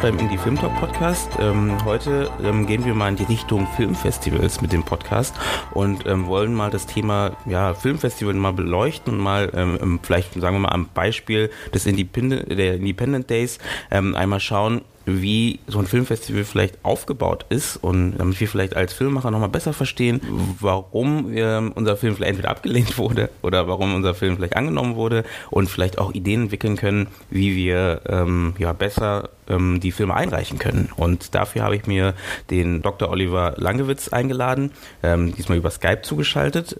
Beim Indie Film Talk Podcast. Ähm, heute ähm, gehen wir mal in die Richtung Filmfestivals mit dem Podcast und ähm, wollen mal das Thema ja, Filmfestival mal beleuchten und mal ähm, ähm, vielleicht sagen wir mal am Beispiel des Independent, der Independent Days ähm, einmal schauen, wie so ein Filmfestival vielleicht aufgebaut ist und damit wir vielleicht als Filmemacher nochmal besser verstehen, warum ähm, unser Film vielleicht entweder abgelehnt wurde oder warum unser Film vielleicht angenommen wurde und vielleicht auch Ideen entwickeln können, wie wir ähm, ja besser ähm, die Filme einreichen können. Und dafür habe ich mir den Dr. Oliver Langewitz eingeladen, ähm, diesmal über Skype zugeschaltet.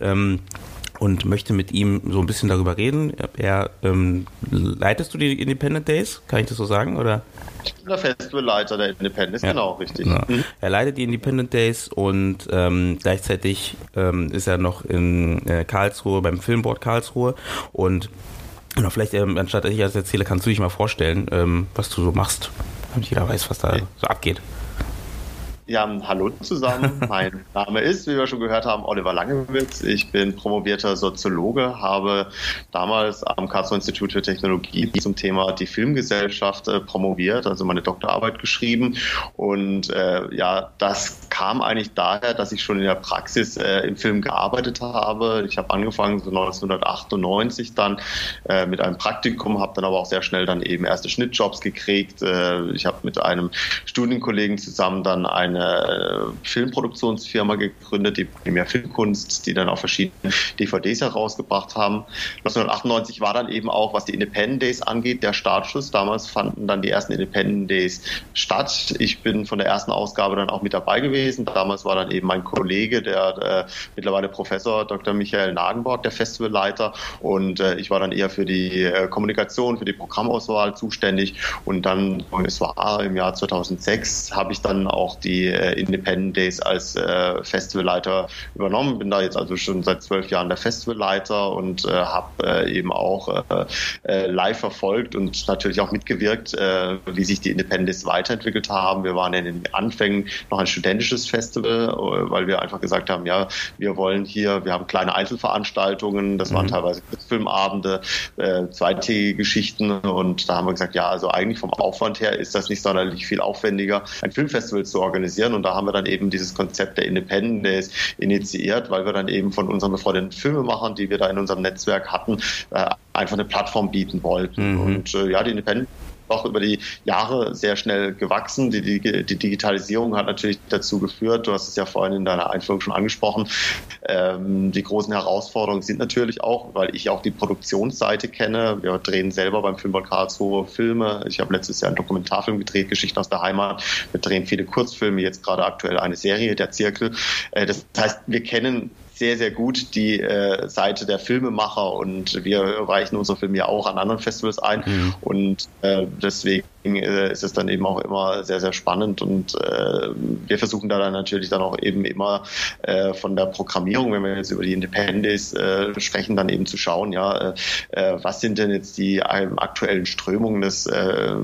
Und möchte mit ihm so ein bisschen darüber reden. Er ähm, leitest du die Independent Days? Kann ich das so sagen? Oder? Ich bin der Festivalleiter der Independent, ja. genau, richtig. Mhm. Er leitet die Independent Days und ähm, gleichzeitig ähm, ist er noch in äh, Karlsruhe, beim Filmboard Karlsruhe und genau, vielleicht, ähm, anstatt ich das erzähle, kannst du dich mal vorstellen, ähm, was du so machst, damit jeder weiß, was da so abgeht. Ja, hallo zusammen. mein Name ist, wie wir schon gehört haben, Oliver Langewitz. Ich bin promovierter Soziologe, habe damals am Karlsruhe Institut für Technologie zum Thema die Filmgesellschaft äh, promoviert, also meine Doktorarbeit geschrieben. Und äh, ja, das kam eigentlich daher, dass ich schon in der Praxis äh, im Film gearbeitet habe. Ich habe angefangen so 1998 dann äh, mit einem Praktikum, habe dann aber auch sehr schnell dann eben erste Schnittjobs gekriegt. Äh, ich habe mit einem Studienkollegen zusammen dann eine eine Filmproduktionsfirma gegründet, die Primär Filmkunst, die dann auch verschiedene DVDs herausgebracht haben. 1998 war dann eben auch, was die Independent Days angeht, der Startschuss. Damals fanden dann die ersten Independent Days statt. Ich bin von der ersten Ausgabe dann auch mit dabei gewesen. Damals war dann eben mein Kollege, der äh, mittlerweile Professor Dr. Michael Nagenborg, der Festivalleiter. Und äh, ich war dann eher für die äh, Kommunikation, für die Programmauswahl zuständig. Und dann, es war im Jahr 2006, habe ich dann auch die äh, Independent Days als äh, Festivalleiter übernommen. Bin da jetzt also schon seit zwölf Jahren der Festivalleiter und äh, habe äh, eben auch äh, äh, live verfolgt und natürlich auch mitgewirkt, äh, wie sich die Independent Days weiterentwickelt haben. Wir waren in den Anfängen noch ein studentisches Festival, äh, weil wir einfach gesagt haben, ja, wir wollen hier, wir haben kleine Einzelveranstaltungen, das waren mhm. teilweise Filmabende, äh, zweitägige Geschichten und da haben wir gesagt, ja, also eigentlich vom Aufwand her ist das nicht sonderlich viel aufwendiger, ein Filmfestival zu organisieren organisieren. Und da haben wir dann eben dieses Konzept der Independent Days initiiert, weil wir dann eben von unseren befreundeten Filmemachern, die wir da in unserem Netzwerk hatten, äh, einfach eine Plattform bieten wollten. Mhm. Und äh, ja, die Independent auch über die Jahre sehr schnell gewachsen. Die, die, die, Digitalisierung hat natürlich dazu geführt, du hast es ja vorhin in deiner Einführung schon angesprochen, ähm, die großen Herausforderungen sind natürlich auch, weil ich auch die Produktionsseite kenne. Wir drehen selber beim Filmball Karlsruhe Filme. Ich habe letztes Jahr einen Dokumentarfilm gedreht, Geschichten aus der Heimat. Wir drehen viele Kurzfilme, jetzt gerade aktuell eine Serie, der Zirkel. Äh, das heißt, wir kennen sehr, sehr gut die äh, Seite der Filmemacher und wir reichen unsere Filme ja auch an anderen Festivals ein mhm. und äh, deswegen ist es dann eben auch immer sehr, sehr spannend und äh, wir versuchen da dann natürlich dann auch eben immer äh, von der Programmierung, wenn wir jetzt über die Independence äh, sprechen, dann eben zu schauen, ja, äh, was sind denn jetzt die ähm, aktuellen Strömungen des, äh,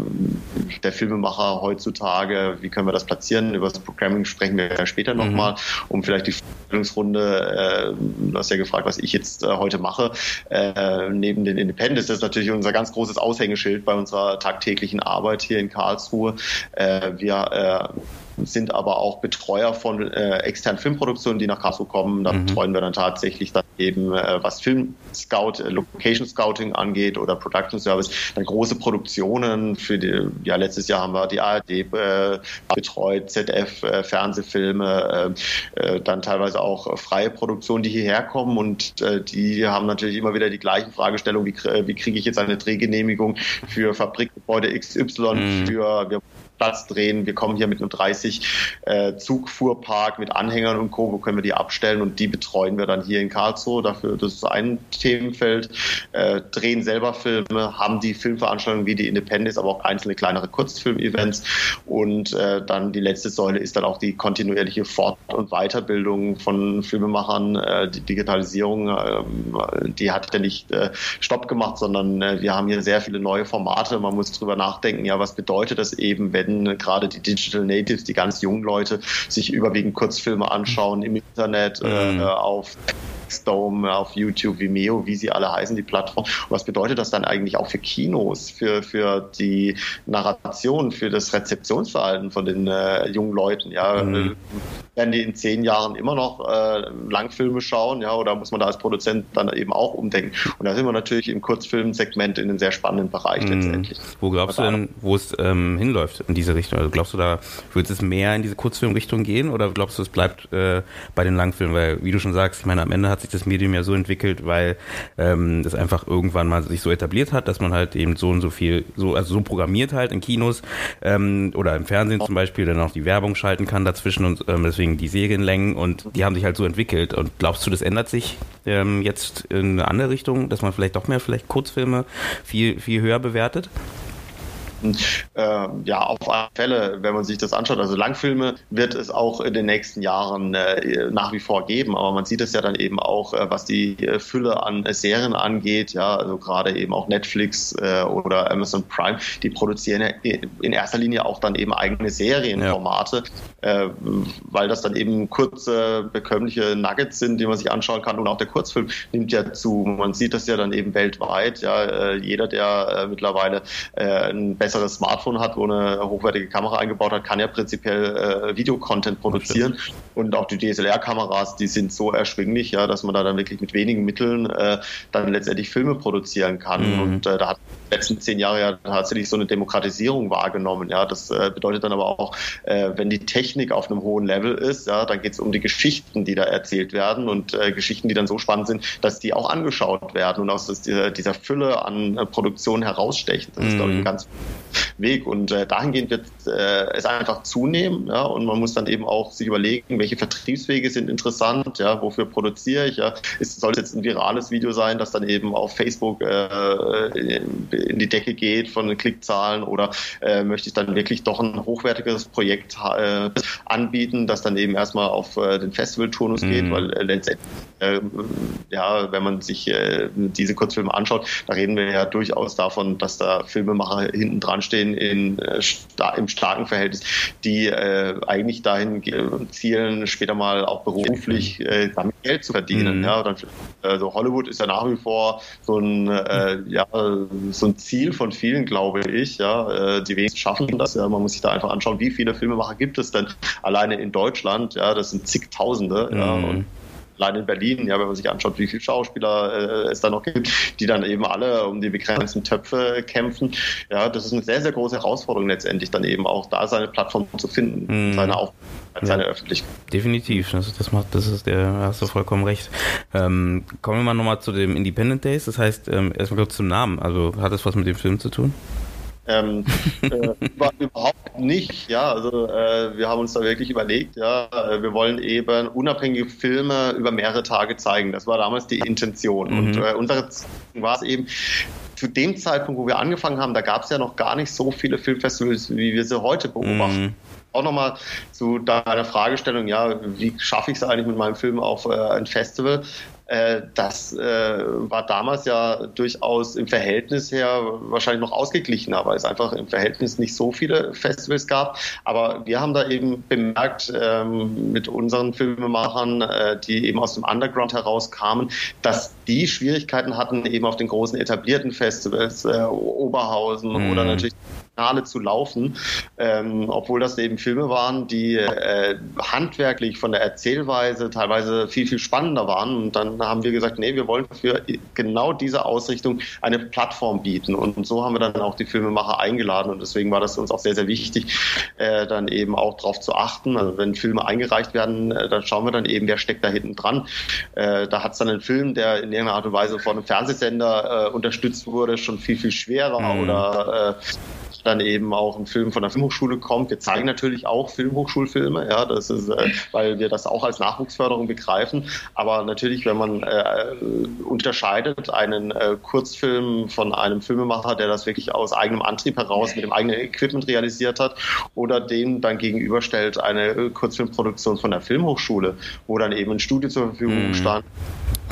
der Filmemacher heutzutage, wie können wir das platzieren, über das Programming sprechen wir ja später nochmal, mhm. um vielleicht die Vorstellungsrunde, äh, du hast ja gefragt, was ich jetzt äh, heute mache, äh, neben den Independence, das ist natürlich unser ganz großes Aushängeschild bei unserer tagtäglichen Arbeit Arbeit hier in Karlsruhe. Äh, wir äh, sind aber auch Betreuer von äh, externen Filmproduktionen, die nach Karlsruhe kommen. Da mhm. betreuen wir dann tatsächlich dann eben, äh, was Film Scout, äh, Location Scouting angeht oder Production Service, dann große Produktionen für die, ja, letztes Jahr haben wir die ARD äh, betreut, ZF, äh, Fernsehfilme, äh, äh, dann teilweise auch freie Produktionen, die hierher kommen und äh, die haben natürlich immer wieder die gleichen Fragestellungen, wie, wie kriege ich jetzt eine Drehgenehmigung für Fabrikgebäude XY, mhm. für, wir Platz drehen. Wir kommen hier mit einem 30 äh, Zugfuhrpark mit Anhängern und Co. Wo können wir die abstellen und die betreuen wir dann hier in Karlsruhe. Dafür, das ist ein Themenfeld. Äh, drehen selber Filme, haben die Filmveranstaltungen wie die Independence, aber auch einzelne kleinere Kurzfilm-Events. Und äh, dann die letzte Säule ist dann auch die kontinuierliche Fort- und Weiterbildung von Filmemachern. Äh, die Digitalisierung, äh, die hat ja nicht äh, Stopp gemacht, sondern äh, wir haben hier sehr viele neue Formate. Man muss drüber nachdenken, ja, was bedeutet das eben, wenn wenn gerade die Digital Natives, die ganz jungen Leute, sich überwiegend Kurzfilme anschauen im Internet, äh, mhm. äh, auf Dome, auf YouTube, Vimeo, wie sie alle heißen, die Plattform. Und was bedeutet das dann eigentlich auch für Kinos, für, für die Narration, für das Rezeptionsverhalten von den äh, jungen Leuten? Ja, mhm. werden die in zehn Jahren immer noch äh, Langfilme schauen, ja, oder muss man da als Produzent dann eben auch umdenken? Und da sind wir natürlich im Kurzfilmsegment in einem sehr spannenden Bereich mhm. letztendlich. Wo glaubst du denn, wo es ähm, hinläuft in diese Richtung? Also glaubst du, da wird es mehr in diese Kurzfilmrichtung gehen oder glaubst du, es bleibt äh, bei den Langfilmen? Weil, wie du schon sagst, ich meine, am Ende hat sich das Medium ja so entwickelt, weil ähm, einfach irgendwann mal sich so etabliert hat, dass man halt eben so und so viel, so, also so programmiert halt in Kinos ähm, oder im Fernsehen zum Beispiel dann auch die Werbung schalten kann dazwischen und ähm, deswegen die Serienlängen und die haben sich halt so entwickelt. Und glaubst du, das ändert sich ähm, jetzt in eine andere Richtung, dass man vielleicht doch mehr vielleicht Kurzfilme viel, viel höher bewertet? Äh, ja, auf alle Fälle, wenn man sich das anschaut. Also Langfilme wird es auch in den nächsten Jahren äh, nach wie vor geben, aber man sieht es ja dann eben auch, äh, was die äh, Fülle an Serien angeht. Ja, also gerade eben auch Netflix äh, oder Amazon Prime, die produzieren ja in erster Linie auch dann eben eigene Serienformate, ja. Äh, weil das dann eben kurze, bekömmliche Nuggets sind, die man sich anschauen kann. Und auch der Kurzfilm nimmt ja zu. Man sieht das ja dann eben weltweit. Ja, jeder, der mittlerweile ein besseres Smartphone hat, wo eine hochwertige Kamera eingebaut hat, kann ja prinzipiell äh, Videocontent produzieren. Und auch die DSLR-Kameras, die sind so erschwinglich, ja, dass man da dann wirklich mit wenigen Mitteln äh, dann letztendlich Filme produzieren kann. Mhm. Und äh, da hat die letzten zehn Jahre ja tatsächlich so eine Demokratisierung wahrgenommen. Ja, das äh, bedeutet dann aber auch, äh, wenn die Technik auf einem hohen Level ist, ja, dann geht es um die Geschichten, die da erzählt werden und äh, Geschichten, die dann so spannend sind, dass die auch angeschaut werden und aus dieser, dieser Fülle an äh, Produktionen herausstechen. Das ist, glaube ich, ein mhm. ganz Weg. Und äh, dahingehend wird äh, es einfach zunehmen. Ja, und man muss dann eben auch sich überlegen, welche Vertriebswege sind interessant, ja, wofür produziere ich. Ja. Ist, soll es jetzt ein virales Video sein, das dann eben auf Facebook äh, in die Decke geht von den Klickzahlen oder äh, möchte ich dann wirklich doch ein hochwertiges Projekt äh, anbieten, das dann eben erstmal auf äh, den Festival-Turnus mhm. geht, weil äh, letztendlich, äh, ja, wenn man sich äh, diese Kurzfilme anschaut, da reden wir ja durchaus davon, dass da Filmemacher hinten dran stehen in, äh, im starken Verhältnis, die äh, eigentlich dahin zielen, später mal auch beruflich äh, damit Geld zu verdienen. Mhm. Ja, dann, also Hollywood ist ja nach wie vor so ein, äh, ja, so ein Ziel von vielen, glaube ich. Ja, äh, die wenigsten schaffen das. Ja, man muss sich da einfach anschauen, wie viele Filmemacher gibt es denn alleine in Deutschland. Ja, das sind zigtausende. Mhm. Ja, und allein in Berlin, ja, wenn man sich anschaut, wie viele Schauspieler äh, es da noch gibt, die dann eben alle um die begrenzten Töpfe kämpfen. Ja, das ist eine sehr, sehr große Herausforderung letztendlich, dann eben auch da seine Plattform zu finden, mhm. seine seine ja. Öffentlichkeit. Definitiv, das, das macht, das ist der, hast du vollkommen recht. Ähm, kommen wir mal nochmal zu dem Independent Days, das heißt, ähm, erstmal kurz zum Namen, also hat das was mit dem Film zu tun? Ähm, äh, überhaupt nicht, ja. Also äh, wir haben uns da wirklich überlegt, ja, äh, wir wollen eben unabhängige Filme über mehrere Tage zeigen. Das war damals die Intention. Mhm. Und äh, unsere war es eben, zu dem Zeitpunkt, wo wir angefangen haben, da gab es ja noch gar nicht so viele Filmfestivals, wie wir sie heute beobachten. Mhm. Auch nochmal zu deiner Fragestellung, ja, wie schaffe ich es eigentlich mit meinem Film auf äh, ein Festival? Äh, das äh, war damals ja durchaus im Verhältnis her wahrscheinlich noch ausgeglichener, weil es einfach im Verhältnis nicht so viele Festivals gab. Aber wir haben da eben bemerkt ähm, mit unseren Filmemachern, äh, die eben aus dem Underground herauskamen, dass die Schwierigkeiten hatten, eben auf den großen etablierten Festivals, Oberhausen mhm. oder natürlich Finale zu laufen, ähm, obwohl das eben Filme waren, die äh, handwerklich von der Erzählweise teilweise viel, viel spannender waren. Und dann haben wir gesagt, nee, wir wollen für genau diese Ausrichtung eine Plattform bieten. Und so haben wir dann auch die Filmemacher eingeladen. Und deswegen war das uns auch sehr, sehr wichtig, äh, dann eben auch darauf zu achten. Also wenn Filme eingereicht werden, äh, dann schauen wir dann eben, wer steckt da hinten dran. Äh, da hat es dann einen Film, der in irgendeiner Art und Weise von einem Fernsehsender äh, unterstützt wurde, schon viel, viel schwerer mhm. oder äh, dann eben auch ein Film von der Filmhochschule kommt. Wir zeigen natürlich auch Filmhochschulfilme, ja, das ist, äh, weil wir das auch als Nachwuchsförderung begreifen. Aber natürlich, wenn man äh, unterscheidet einen äh, Kurzfilm von einem Filmemacher, der das wirklich aus eigenem Antrieb heraus mit dem eigenen Equipment realisiert hat, oder dem dann gegenüberstellt eine äh, Kurzfilmproduktion von der Filmhochschule, wo dann eben ein Studio zur Verfügung mm. stand,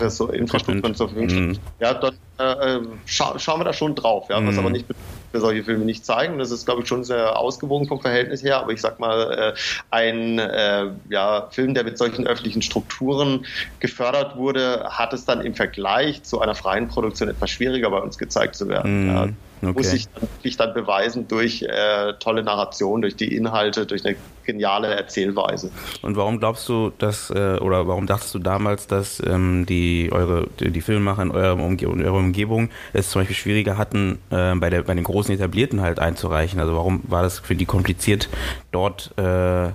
so Infrastrukturen zur Verfügung stand. Mm. Ja, dann äh, äh, scha schauen wir da schon drauf, ja, was mm. aber nicht wir solche Filme nicht zeigen. Das ist, glaube ich, schon sehr ausgewogen vom Verhältnis her. Aber ich sag mal, äh, ein äh, ja, Film, der mit solchen öffentlichen Strukturen gefördert wurde, hat es dann im Vergleich zu einer freien Produktion etwas schwieriger bei uns gezeigt zu werden. Mm. Ja. Okay. Muss sich dann wirklich dann beweisen durch äh, tolle Narration, durch die Inhalte, durch eine geniale Erzählweise. Und warum glaubst du, dass äh, oder warum dachtest du damals, dass ähm, die eure die, die Filmemacher in eurer, Umge in eurer Umgebung es zum Beispiel schwieriger hatten, äh, bei der bei den großen Etablierten halt einzureichen? Also warum war das für die kompliziert, dort äh,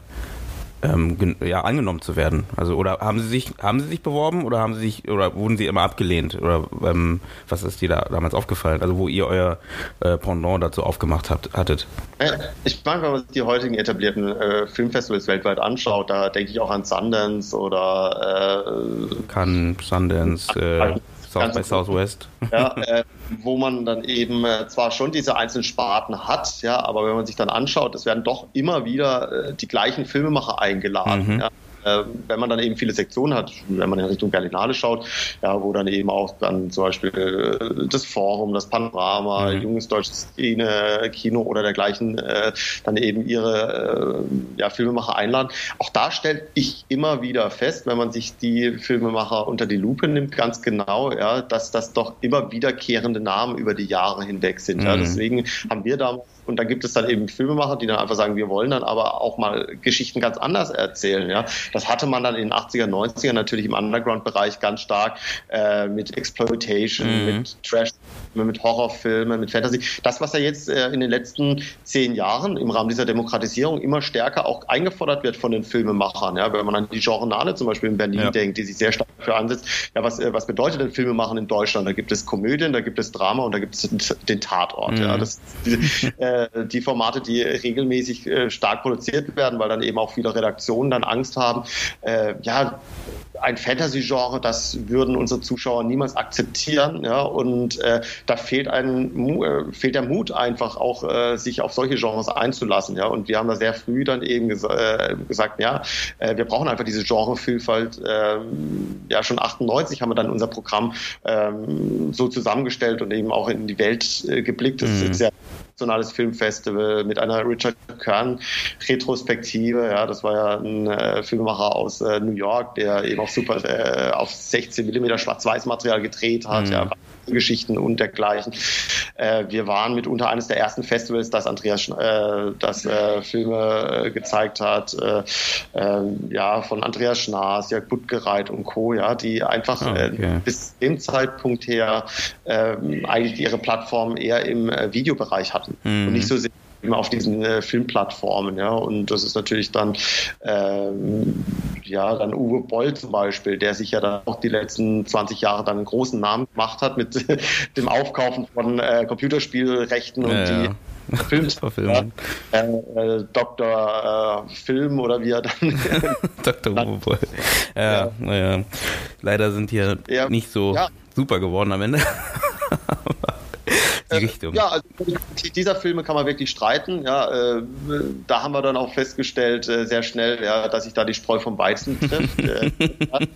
ähm, ja, angenommen zu werden? Also oder haben sie sich haben sie sich beworben oder haben sie sich oder wurden sie immer abgelehnt oder ähm, was ist dir da damals aufgefallen? Also wo ihr euer äh, Pendant dazu aufgemacht habt, hattet? Ich meine, wenn man sich die heutigen etablierten äh, Filmfestivals weltweit anschaut, da denke ich auch an Sundance oder äh, Cannes, Sundance. Äh, South by Southwest. Ja, äh, wo man dann eben äh, zwar schon diese einzelnen Sparten hat, ja, aber wenn man sich dann anschaut, es werden doch immer wieder äh, die gleichen Filmemacher eingeladen. Mhm. Ja äh, wenn man dann eben viele Sektionen hat, wenn man in Richtung Berlinale schaut, ja, wo dann eben auch dann zum Beispiel äh, das Forum, das Panorama, mhm. junges deutsches Szene, Kino oder dergleichen äh, dann eben ihre äh, ja, Filmemacher einladen. Auch da stelle ich immer wieder fest, wenn man sich die Filmemacher unter die Lupe nimmt, ganz genau, ja, dass das doch immer wiederkehrende Namen über die Jahre hinweg sind. Mhm. Ja. Deswegen haben wir damals und dann gibt es dann eben Filmemacher, die dann einfach sagen, wir wollen dann aber auch mal Geschichten ganz anders erzählen. Ja, das hatte man dann in den 80er, 90er natürlich im Underground-Bereich ganz stark äh, mit Exploitation, mhm. mit Trash, mit Horrorfilmen, mit Fantasy. Das, was ja jetzt äh, in den letzten zehn Jahren im Rahmen dieser Demokratisierung immer stärker auch eingefordert wird von den Filmemachern. Ja, wenn man an die Genrenale zum Beispiel in Berlin ja. denkt, die sich sehr stark dafür ansetzt. Ja, was, äh, was bedeutet denn Filmemachen in Deutschland? Da gibt es Komödien, da gibt es Drama und da gibt es den Tatort. Mhm. Ja, das, äh, äh, die Formate, die regelmäßig äh, stark produziert werden, weil dann eben auch viele Redaktionen dann Angst haben, äh, ja, ein Fantasy-Genre, das würden unsere Zuschauer niemals akzeptieren. Ja, und äh, da fehlt, ein, äh, fehlt der Mut einfach auch, äh, sich auf solche Genres einzulassen. Ja, und wir haben da sehr früh dann eben ges äh, gesagt, ja, äh, wir brauchen einfach diese Genrevielfalt. Äh, ja, schon 98 haben wir dann unser Programm äh, so zusammengestellt und eben auch in die Welt äh, geblickt. Das mhm. ist sehr internationales Filmfestival mit einer Richard Kern Retrospektive. Ja, das war ja ein äh, Filmemacher aus äh, New York, der eben auch super äh, auf 16 mm Schwarz-Weiß-Material gedreht hat. Mhm. Ja, Geschichten und dergleichen. Äh, wir waren mitunter eines der ersten Festivals, das Andreas äh, das äh, Filme äh, gezeigt hat, äh, ähm, ja von Andreas Schnaas, Jörg Buttgereit und Co. Ja, die einfach ah, äh, okay. bis dem Zeitpunkt her ähm, eigentlich ihre Plattform eher im Videobereich hatten mhm. und nicht so sehr auf diesen äh, Filmplattformen, ja. Und das ist natürlich dann, ähm, ja, dann Uwe Boll zum Beispiel, der sich ja dann auch die letzten 20 Jahre dann einen großen Namen gemacht hat mit dem Aufkaufen von äh, Computerspielrechten und ja, die ja. Ja, äh, äh, Dr. Äh, Film oder wie er dann. Dr. Uwe Boll. Ja, naja. Ja. Leider sind die ja nicht so super geworden am Ende die äh, Richtung. Ja, also dieser Filme kann man wirklich streiten. Ja, äh, da haben wir dann auch festgestellt, äh, sehr schnell, ja, dass sich da die Spreu vom Weizen trifft. äh, also,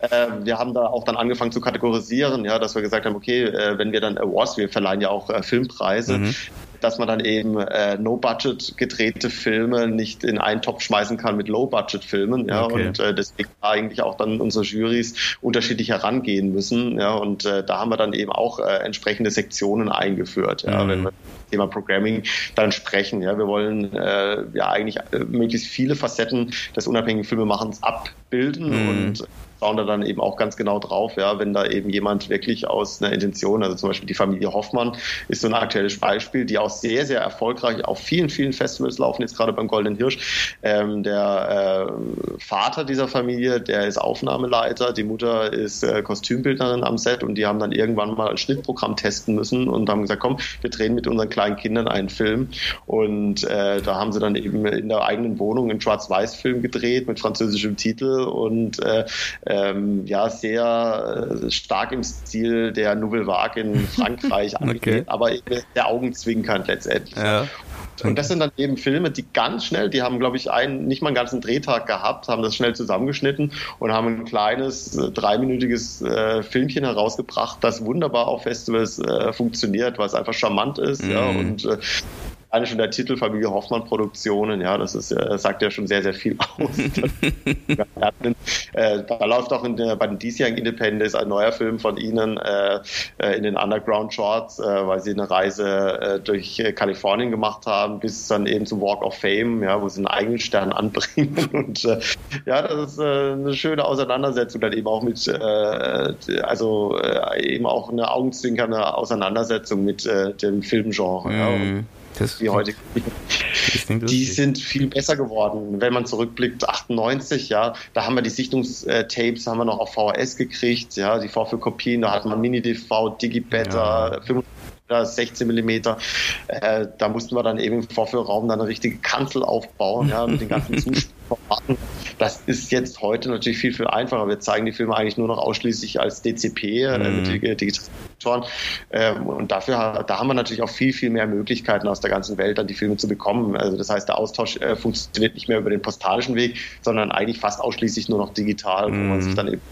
äh, wir haben da auch dann angefangen zu kategorisieren, ja, dass wir gesagt haben, okay, äh, wenn wir dann Awards, wir verleihen ja auch Filmpreise, mhm dass man dann eben äh, No-Budget gedrehte Filme nicht in einen Topf schmeißen kann mit Low-Budget-Filmen. Ja, okay. und äh, deswegen eigentlich auch dann unsere Jurys unterschiedlich herangehen müssen. Ja, und äh, da haben wir dann eben auch äh, entsprechende Sektionen eingeführt. Ja, mhm. wenn wir Thema Programming dann sprechen. Ja, wir wollen äh, ja eigentlich äh, möglichst viele Facetten des unabhängigen Filmemachens abbilden mhm. und schauen da dann eben auch ganz genau drauf, ja, wenn da eben jemand wirklich aus einer Intention, also zum Beispiel die Familie Hoffmann ist so ein aktuelles Beispiel, die auch sehr, sehr erfolgreich auf vielen, vielen Festivals laufen, jetzt gerade beim Goldenen Hirsch. Ähm, der äh, Vater dieser Familie, der ist Aufnahmeleiter, die Mutter ist äh, Kostümbildnerin am Set und die haben dann irgendwann mal ein Schnittprogramm testen müssen und haben gesagt, komm, wir drehen mit unseren kleinen Kindern einen Film und äh, da haben sie dann eben in der eigenen Wohnung einen Schwarz-Weiß-Film gedreht mit französischem Titel und äh, ähm, ja, sehr äh, stark im Stil der Nouvelle Vague in Frankreich okay. aber eben der Augenzwinkern letztendlich. Ja. Und das sind dann eben Filme, die ganz schnell, die haben, glaube ich, einen, nicht mal einen ganzen Drehtag gehabt, haben das schnell zusammengeschnitten und haben ein kleines, äh, dreiminütiges äh, Filmchen herausgebracht, das wunderbar auf Festivals äh, funktioniert, weil es einfach charmant ist, mm. ja, mhm. und alleine schon der Titel Familie Hoffmann Produktionen, ja, das ist, äh, sagt ja schon sehr, sehr viel aus. äh, da läuft auch in der, bei den diesjährigen Independence ein neuer Film von Ihnen äh, äh in den Underground Shorts, äh, weil Sie eine Reise durch Kalifornien gemacht haben, bis dann eben zum Walk of Fame, ja, wo Sie einen eigenen Stern anbringen. Und ja, das ist eine schöne Auseinandersetzung dann eben auch mit, also eben auch eine augenzwinkernde Auseinandersetzung mit dem Filmgenre. Mm. Ja. Das die heute die sind viel besser geworden. Wenn man zurückblickt, 98, ja, da haben wir die Sichtungstapes haben wir noch auf VHS gekriegt, ja, die Vorführkopien, da hat man Mini-DV, Digibeta, ja. 16 Millimeter. Äh, da mussten wir dann eben im Vorführraum dann eine richtige Kanzel aufbauen, ja, mit den ganzen Zuschauern. Das ist jetzt heute natürlich viel, viel einfacher. Wir zeigen die Filme eigentlich nur noch ausschließlich als DCP, äh, mhm. mit Digitalisatoren. Ähm, und dafür, da haben wir natürlich auch viel, viel mehr Möglichkeiten aus der ganzen Welt, dann die Filme zu bekommen. Also das heißt, der Austausch äh, funktioniert nicht mehr über den postalischen Weg, sondern eigentlich fast ausschließlich nur noch digital, mhm. wo man mhm. sich dann eben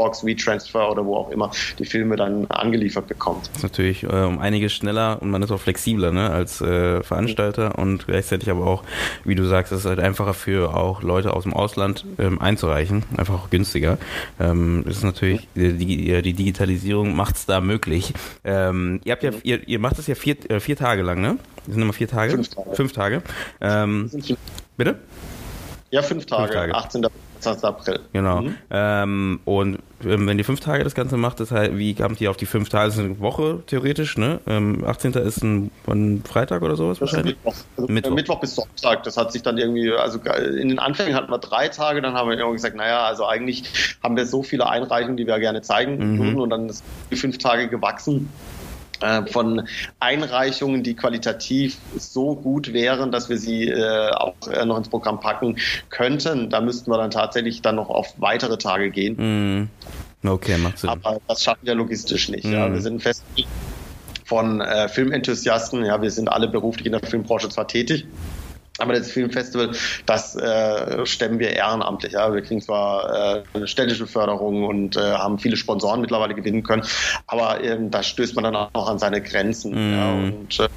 Box, WeTransfer oder wo auch immer die Filme dann angeliefert bekommt. Das ist natürlich äh, um einiges schneller und man ist auch flexibler ne, als äh, Veranstalter und gleichzeitig aber auch, wie du sagst, es ist halt einfacher für auch Leute aus dem Ausland ähm, einzureichen, einfach auch günstiger. Ähm, das ist natürlich, die, die, die Digitalisierung macht es da möglich. Ähm, ihr habt ja, ihr, ihr macht es ja vier, äh, vier Tage lang, ne? Das sind immer vier Tage? Fünf Tage. Fünf Tage. Ähm, bitte? Ja, fünf Tage. Fünf Tage. 18. 20. April. Genau. Mhm. Ähm, und ähm, wenn ihr fünf Tage das Ganze macht, das heißt, wie kamt ihr auf die fünf Tage? Das ist eine Woche theoretisch, ne? Ähm, 18. ist ein, ein, Freitag oder sowas wahrscheinlich? Mittwoch. Also Mittwoch. Mittwoch. bis Sonntag. Das hat sich dann irgendwie, also in den Anfängen hatten wir drei Tage, dann haben wir irgendwie gesagt, naja, also eigentlich haben wir so viele Einreichungen, die wir gerne zeigen mhm. würden und dann ist die fünf Tage gewachsen äh, von Einreichungen, die qualitativ so gut wären, dass wir sie äh, auch äh, noch ins Programm packen könnten. Da müssten wir dann tatsächlich dann noch auf weitere Tage gehen. Mm. Okay, macht Sinn. Aber das schaffen wir logistisch nicht. Mm. Ja. Wir sind fest von äh, Filmenthusiasten. Ja, wir sind alle beruflich in der Filmbranche zwar tätig, aber das Filmfestival, das äh, stemmen wir ehrenamtlich. Ja. Wir kriegen zwar äh, eine städtische Förderung und äh, haben viele Sponsoren mittlerweile gewinnen können, aber ähm, da stößt man dann auch an seine Grenzen. Mm. Ja. Und äh, äh,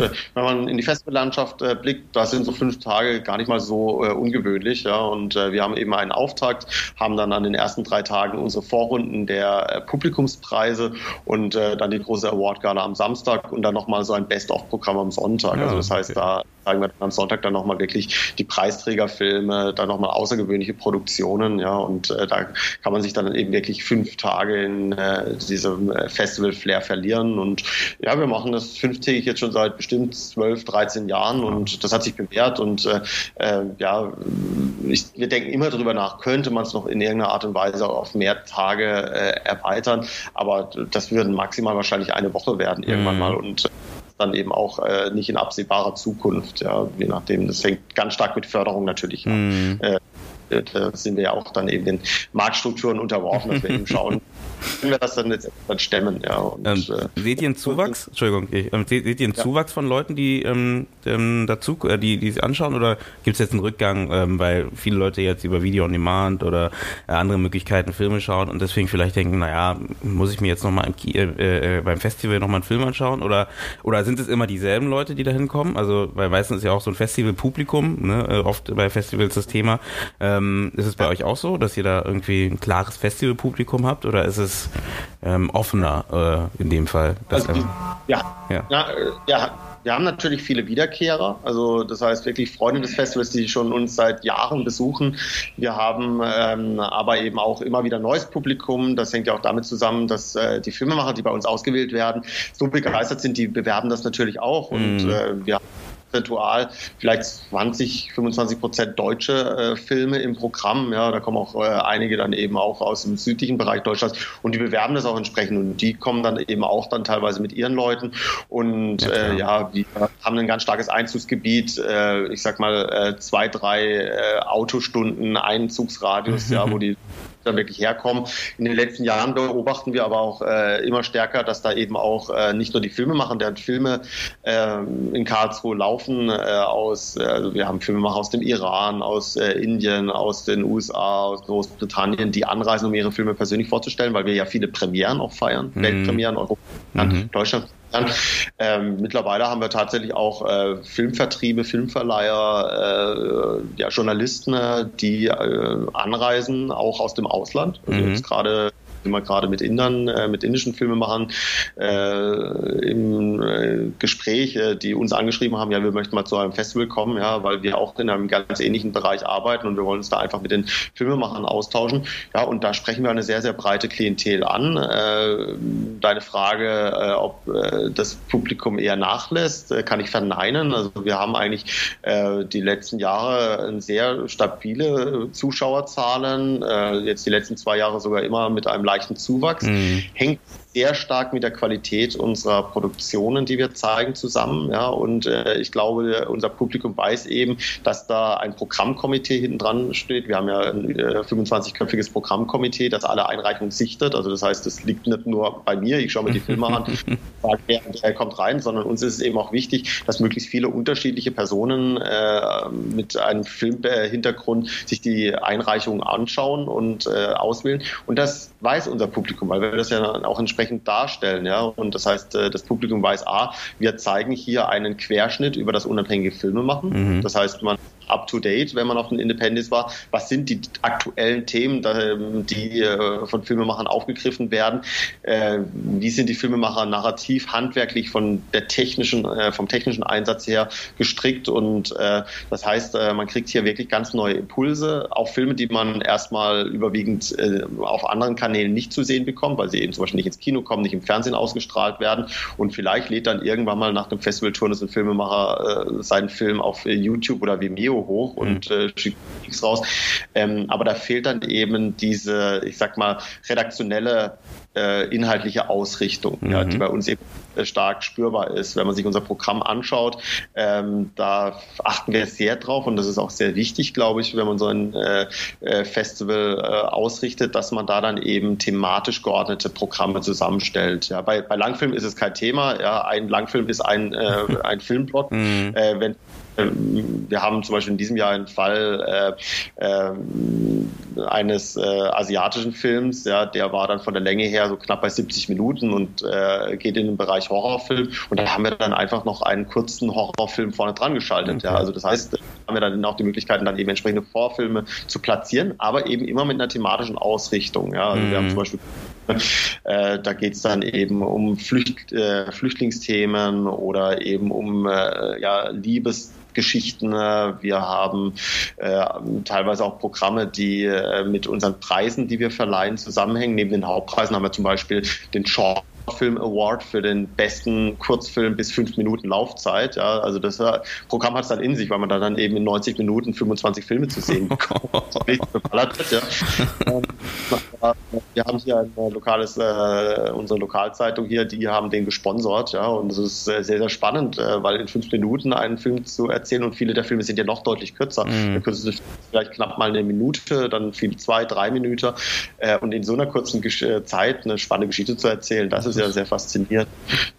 wenn man in die Festivallandschaft äh, blickt, da sind so fünf Tage gar nicht mal so äh, ungewöhnlich. Ja? Und äh, wir haben eben einen Auftakt, haben dann an den ersten drei Tagen unsere Vorrunden der äh, Publikumspreise und äh, dann die große Award-Gala am Samstag und dann nochmal so ein Best-of-Programm am Sonntag. Ja, also das heißt, okay. da zeigen wir dann am Sonntag dann nochmal wirklich die Preisträgerfilme, dann nochmal außergewöhnliche Produktionen. Ja? Und äh, da kann man sich dann eben wirklich fünf Tage in diesem Festival-Flair verlieren. Und ja, wir machen das fünftägig jetzt schon seit bestimmt 12, 13 Jahren und das hat sich bewährt und äh, äh, ja, ich, wir denken immer darüber nach, könnte man es noch in irgendeiner Art und Weise auf mehr Tage äh, erweitern, aber das würden maximal wahrscheinlich eine Woche werden irgendwann mhm. mal und dann eben auch äh, nicht in absehbarer Zukunft, ja, je nachdem. Das hängt ganz stark mit Förderung natürlich an. Mhm. Äh, da sind wir ja auch dann eben den Marktstrukturen unterworfen, dass wir eben schauen, können wir das dann jetzt dann stemmen. Ja, und, ähm, äh, seht ihr einen Zuwachs? Entschuldigung, ich, ähm, seht, seht, ihr einen ja. Zuwachs von Leuten, die ähm, ähm, dazu, äh, die die anschauen, oder gibt es jetzt einen Rückgang, ähm, weil viele Leute jetzt über Video on Demand oder äh, andere Möglichkeiten Filme schauen und deswegen vielleicht denken, naja, muss ich mir jetzt nochmal äh, äh, beim Festival nochmal einen Film anschauen oder oder sind es immer dieselben Leute, die da hinkommen? Also weil meistens ist ja auch so ein Festival-Publikum, ne? Äh, oft bei Festivals das Thema. Ähm, ist es bei euch auch so, dass ihr da irgendwie ein klares Festival-Publikum habt oder ist es ähm, offener äh, in dem Fall. Also die, ja, ja. Ja, äh, ja, wir haben natürlich viele Wiederkehrer, also das heißt wirklich Freunde des Festivals, die schon uns seit Jahren besuchen. Wir haben ähm, aber eben auch immer wieder neues Publikum. Das hängt ja auch damit zusammen, dass äh, die Filmemacher, die bei uns ausgewählt werden, so begeistert sind, die bewerben das natürlich auch. Und mhm. äh, wir haben prozentual vielleicht 20, 25 Prozent deutsche äh, Filme im Programm. Ja, da kommen auch äh, einige dann eben auch aus dem südlichen Bereich Deutschlands und die bewerben das auch entsprechend und die kommen dann eben auch dann teilweise mit ihren Leuten und ja, äh, ja wir haben ein ganz starkes Einzugsgebiet. Äh, ich sag mal äh, zwei, drei äh, Autostunden Einzugsradius, ja, wo die dann wirklich herkommen. In den letzten Jahren beobachten wir aber auch äh, immer stärker, dass da eben auch äh, nicht nur die Filme machen, deren Filme äh, in Karlsruhe laufen, äh, aus, äh, also wir haben Filmemacher aus dem Iran, aus äh, Indien, aus den USA, aus Großbritannien, die anreisen, um ihre Filme persönlich vorzustellen, weil wir ja viele Premieren auch feiern, mhm. Weltpremieren, Europa, mhm. Deutschland ähm, mittlerweile haben wir tatsächlich auch äh, Filmvertriebe, Filmverleiher, äh, ja, Journalisten, die äh, anreisen, auch aus dem Ausland. Also mhm. jetzt gerade sind wir gerade mit Indern, äh, mit indischen Filmemachern äh, im äh, Gespräch, äh, die uns angeschrieben haben, ja, wir möchten mal zu einem Festival kommen, ja, weil wir auch in einem ganz ähnlichen Bereich arbeiten und wir wollen uns da einfach mit den Filmemachern austauschen. Ja, und da sprechen wir eine sehr, sehr breite Klientel an. Äh, deine Frage, äh, ob das Publikum eher nachlässt, kann ich verneinen. Also wir haben eigentlich die letzten Jahre sehr stabile Zuschauerzahlen, jetzt die letzten zwei Jahre sogar immer mit einem leichten Zuwachs. Mhm. Hängt sehr stark mit der Qualität unserer Produktionen, die wir zeigen, zusammen. Ja, und äh, ich glaube, unser Publikum weiß eben, dass da ein Programmkomitee hinten dran steht. Wir haben ja ein äh, 25-köpfiges Programmkomitee, das alle Einreichungen sichtet. Also das heißt, es liegt nicht nur bei mir, ich schaue mir die Filme an, sage, wer, wer kommt rein, sondern uns ist es eben auch wichtig, dass möglichst viele unterschiedliche Personen äh, mit einem Filmhintergrund sich die Einreichungen anschauen und äh, auswählen. Und das weiß unser Publikum, weil wir das ja auch entsprechend entsprechend darstellen. Ja? Und das heißt, äh, das Publikum weiß, A, wir zeigen hier einen Querschnitt über das unabhängige Filmemachen. Mhm. Das heißt, man up to date, wenn man auf den Independence war. Was sind die aktuellen Themen, die äh, von Filmemachern aufgegriffen werden? Äh, wie sind die Filmemacher narrativ, handwerklich von der technischen, vom technischen Einsatz her gestrickt? Und das heißt, man kriegt hier wirklich ganz neue Impulse, auch Filme, die man erstmal überwiegend auf anderen Kanälen nicht zu sehen bekommt, weil sie eben zum Beispiel nicht ins Kino kommen, nicht im Fernsehen ausgestrahlt werden. Und vielleicht lädt dann irgendwann mal nach dem Festivalturnus ein Filmemacher äh, seinen Film auf äh, YouTube oder Vimeo hoch und mhm. äh, schickt nichts raus. Ähm, aber da fehlt dann eben diese, ich sag mal, redaktionelle äh, inhaltliche Ausrichtung, mhm. ja, die mhm. bei uns eben stark spürbar ist. Wenn man sich unser Programm anschaut, ähm, da achten wir sehr drauf und das ist auch sehr wichtig, glaube ich, wenn man so ein äh, äh Festival äh, ausrichtet, dass man da dann eben thematisch geordnete Programme zusammenstellt. Ja, bei, bei Langfilm ist es kein Thema. Ja, ein Langfilm ist ein, äh, ein Filmplot. Mhm. Äh, wenn ähm, wir haben zum Beispiel in diesem Jahr einen Fall äh, äh, eines äh, asiatischen Films, ja, der war dann von der Länge her so knapp bei 70 Minuten und äh, geht in den Bereich Horrorfilm. Und da haben wir dann einfach noch einen kurzen Horrorfilm vorne dran geschaltet. Okay. Ja. Also das heißt, haben wir dann auch die Möglichkeiten, dann eben entsprechende Vorfilme zu platzieren, aber eben immer mit einer thematischen Ausrichtung. Ja. Also mhm. wir haben mhm. zum Beispiel äh, da geht es dann eben um Flücht, äh, Flüchtlingsthemen oder eben um äh, ja, Liebes Geschichten. Wir haben äh, teilweise auch Programme, die äh, mit unseren Preisen, die wir verleihen, zusammenhängen. Neben den Hauptpreisen haben wir zum Beispiel den Short Film Award für den besten Kurzfilm bis fünf Minuten Laufzeit. Ja, also das äh, Programm hat es dann in sich, weil man da dann eben in 90 Minuten 25 Filme zu sehen bekommt. ja. Ähm, wir haben hier ein lokales, äh, unsere Lokalzeitung hier, die haben den gesponsert, ja, und es ist sehr, sehr spannend, äh, weil in fünf Minuten einen Film zu erzählen und viele der Filme sind ja noch deutlich kürzer. Mhm. Der kürzeste vielleicht knapp mal eine Minute, dann viel zwei, drei Minuten äh, und in so einer kurzen Gesch äh, Zeit eine spannende Geschichte zu erzählen, das ist ja sehr faszinierend.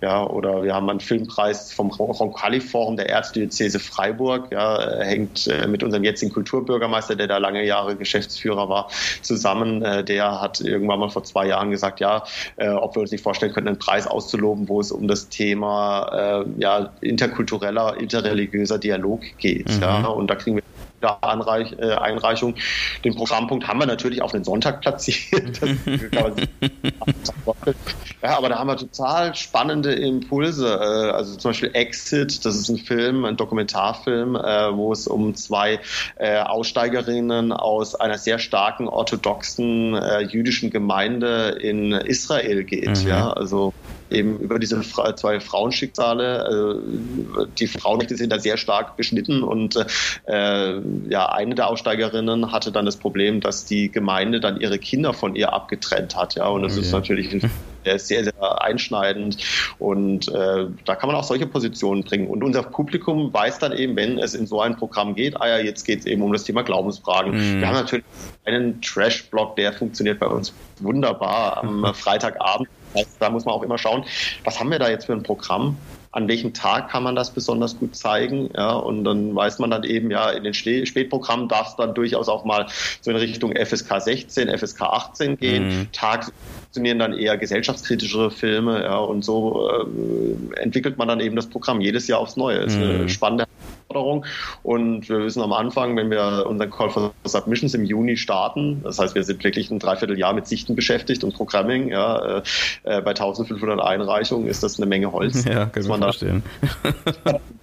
Ja, oder wir haben einen Filmpreis vom Roncalli-Forum der Erzdiözese Freiburg, ja, hängt äh, mit unserem jetzigen Kulturbürgermeister, der da lange Jahre Geschäftsführer war, zusammen. Äh, der hat irgendwann mal vor zwei Jahren gesagt, ja, äh, ob wir uns nicht vorstellen könnten, einen Preis auszuloben, wo es um das Thema ja, interkultureller, interreligiöser Dialog geht. Mhm. Ja, und da kriegen wir Anreich, äh, Einreichung. Den Programmpunkt haben wir natürlich auf den Sonntag platziert. ja, aber da haben wir total spannende Impulse. Äh, also zum Beispiel Exit, das ist ein Film, ein Dokumentarfilm, äh, wo es um zwei äh, Aussteigerinnen aus einer sehr starken orthodoxen äh, jüdischen Gemeinde in Israel geht. Mhm. Ja, also eben über diese zwei Frauenschicksale. Äh, die Frauenrechte sind da sehr stark beschnitten und äh, ja, eine der Aussteigerinnen hatte dann das Problem, dass die Gemeinde dann ihre Kinder von ihr abgetrennt hat. Ja, und das okay. ist natürlich sehr, sehr einschneidend. Und äh, da kann man auch solche Positionen bringen. Und unser Publikum weiß dann eben, wenn es in so ein Programm geht, ah ja, jetzt geht es eben um das Thema Glaubensfragen. Mhm. Wir haben natürlich einen Trash-Blog, der funktioniert bei uns wunderbar am Freitagabend da muss man auch immer schauen, was haben wir da jetzt für ein Programm? An welchem Tag kann man das besonders gut zeigen? Ja, und dann weiß man dann eben, ja, in den Spätprogrammen darf es dann durchaus auch mal so in Richtung FSK 16, FSK 18 gehen. Mhm. Tags funktionieren dann eher gesellschaftskritischere Filme, ja, und so äh, entwickelt man dann eben das Programm jedes Jahr aufs Neue. Das ist eine mhm. spannende Herausforderung. Und wir wissen am Anfang, wenn wir unseren Call for Submissions im Juni starten, das heißt, wir sind wirklich ein Dreivierteljahr mit Sichten beschäftigt und Programming, ja, äh, äh bei 1500 Einreichungen ist das eine Menge Holz. Ja, kann man verstehen.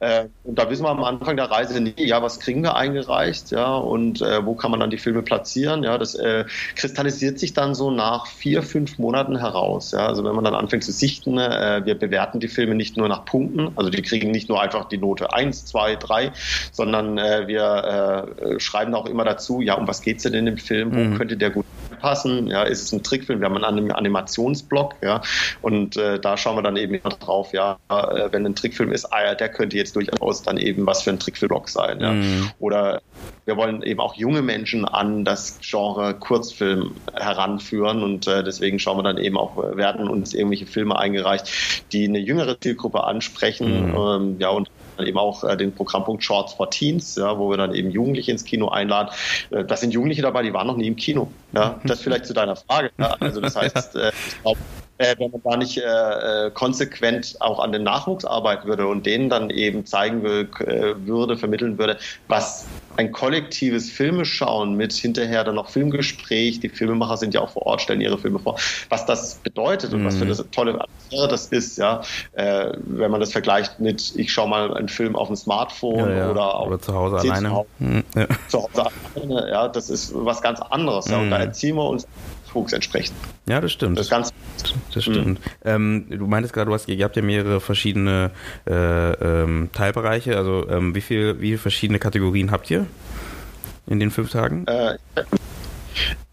äh, und da wissen wir am Anfang der Reise nie, ja, was kriegen wir eingereicht, ja, und äh, wo kann man dann die Filme platzieren, ja, das äh, kristallisiert sich dann so nach vier, fünf Monaten heraus, ja, also wenn man dann anfängt zu sichten, äh, wir bewerten die Filme nicht nur nach Punkten, also die kriegen nicht nur einfach die Note 1, 2, 3, sondern äh, wir äh, schreiben auch immer dazu, ja, um was geht's denn in dem Film, wo mhm. könnte der gut passen, ja, ist es ein Trickfilm, wir haben einen Animationsblock, ja, und äh, da schauen wir dann eben immer drauf, ja, äh, wenn ein Trickfilm ist, ah, ja, der könnte jetzt durchaus dann eben was für ein Trickfilmblock sein, ja, mhm. oder wir wollen eben auch junge Menschen an das Genre Kurzfilm heranführen und äh, deswegen schauen wir dann eben auch, werden uns irgendwelche Filme eingereicht, die eine jüngere Zielgruppe ansprechen, mhm. ähm, ja, und eben auch äh, den Programmpunkt Shorts for Teens, ja, wo wir dann eben Jugendliche ins Kino einladen. Äh, das sind Jugendliche dabei, die waren noch nie im Kino. Ja. Das vielleicht zu deiner Frage. Ja. Also das heißt, äh, ich glaube, äh, wenn man da nicht äh, äh, konsequent auch an den Nachwuchs arbeiten würde und denen dann eben zeigen äh, würde, vermitteln würde, was ein kollektives Filmeschauen mit hinterher dann noch Filmgespräch, die Filmemacher sind ja auch vor Ort, stellen ihre Filme vor, was das bedeutet und mhm. was für mhm. eine tolle Atmosphäre das ist, ja, äh, wenn man das vergleicht mit, ich schaue mal einen Film auf dem Smartphone ja, ja. oder, oder zu Hause alleine. Zu Hause, mhm. ja. zu Hause alleine, ja, das ist was ganz anderes, ja, und da mhm. erziehen wir uns Nachwuchs entsprechend. Ja, das stimmt. Das, ganz, das stimmt. Mhm. Ähm, du meintest gerade, du hast, ihr habt ja mehrere verschiedene äh, ähm, Teilbereiche. Also ähm, wie, viel, wie viele verschiedene Kategorien habt ihr in den fünf Tagen? Äh,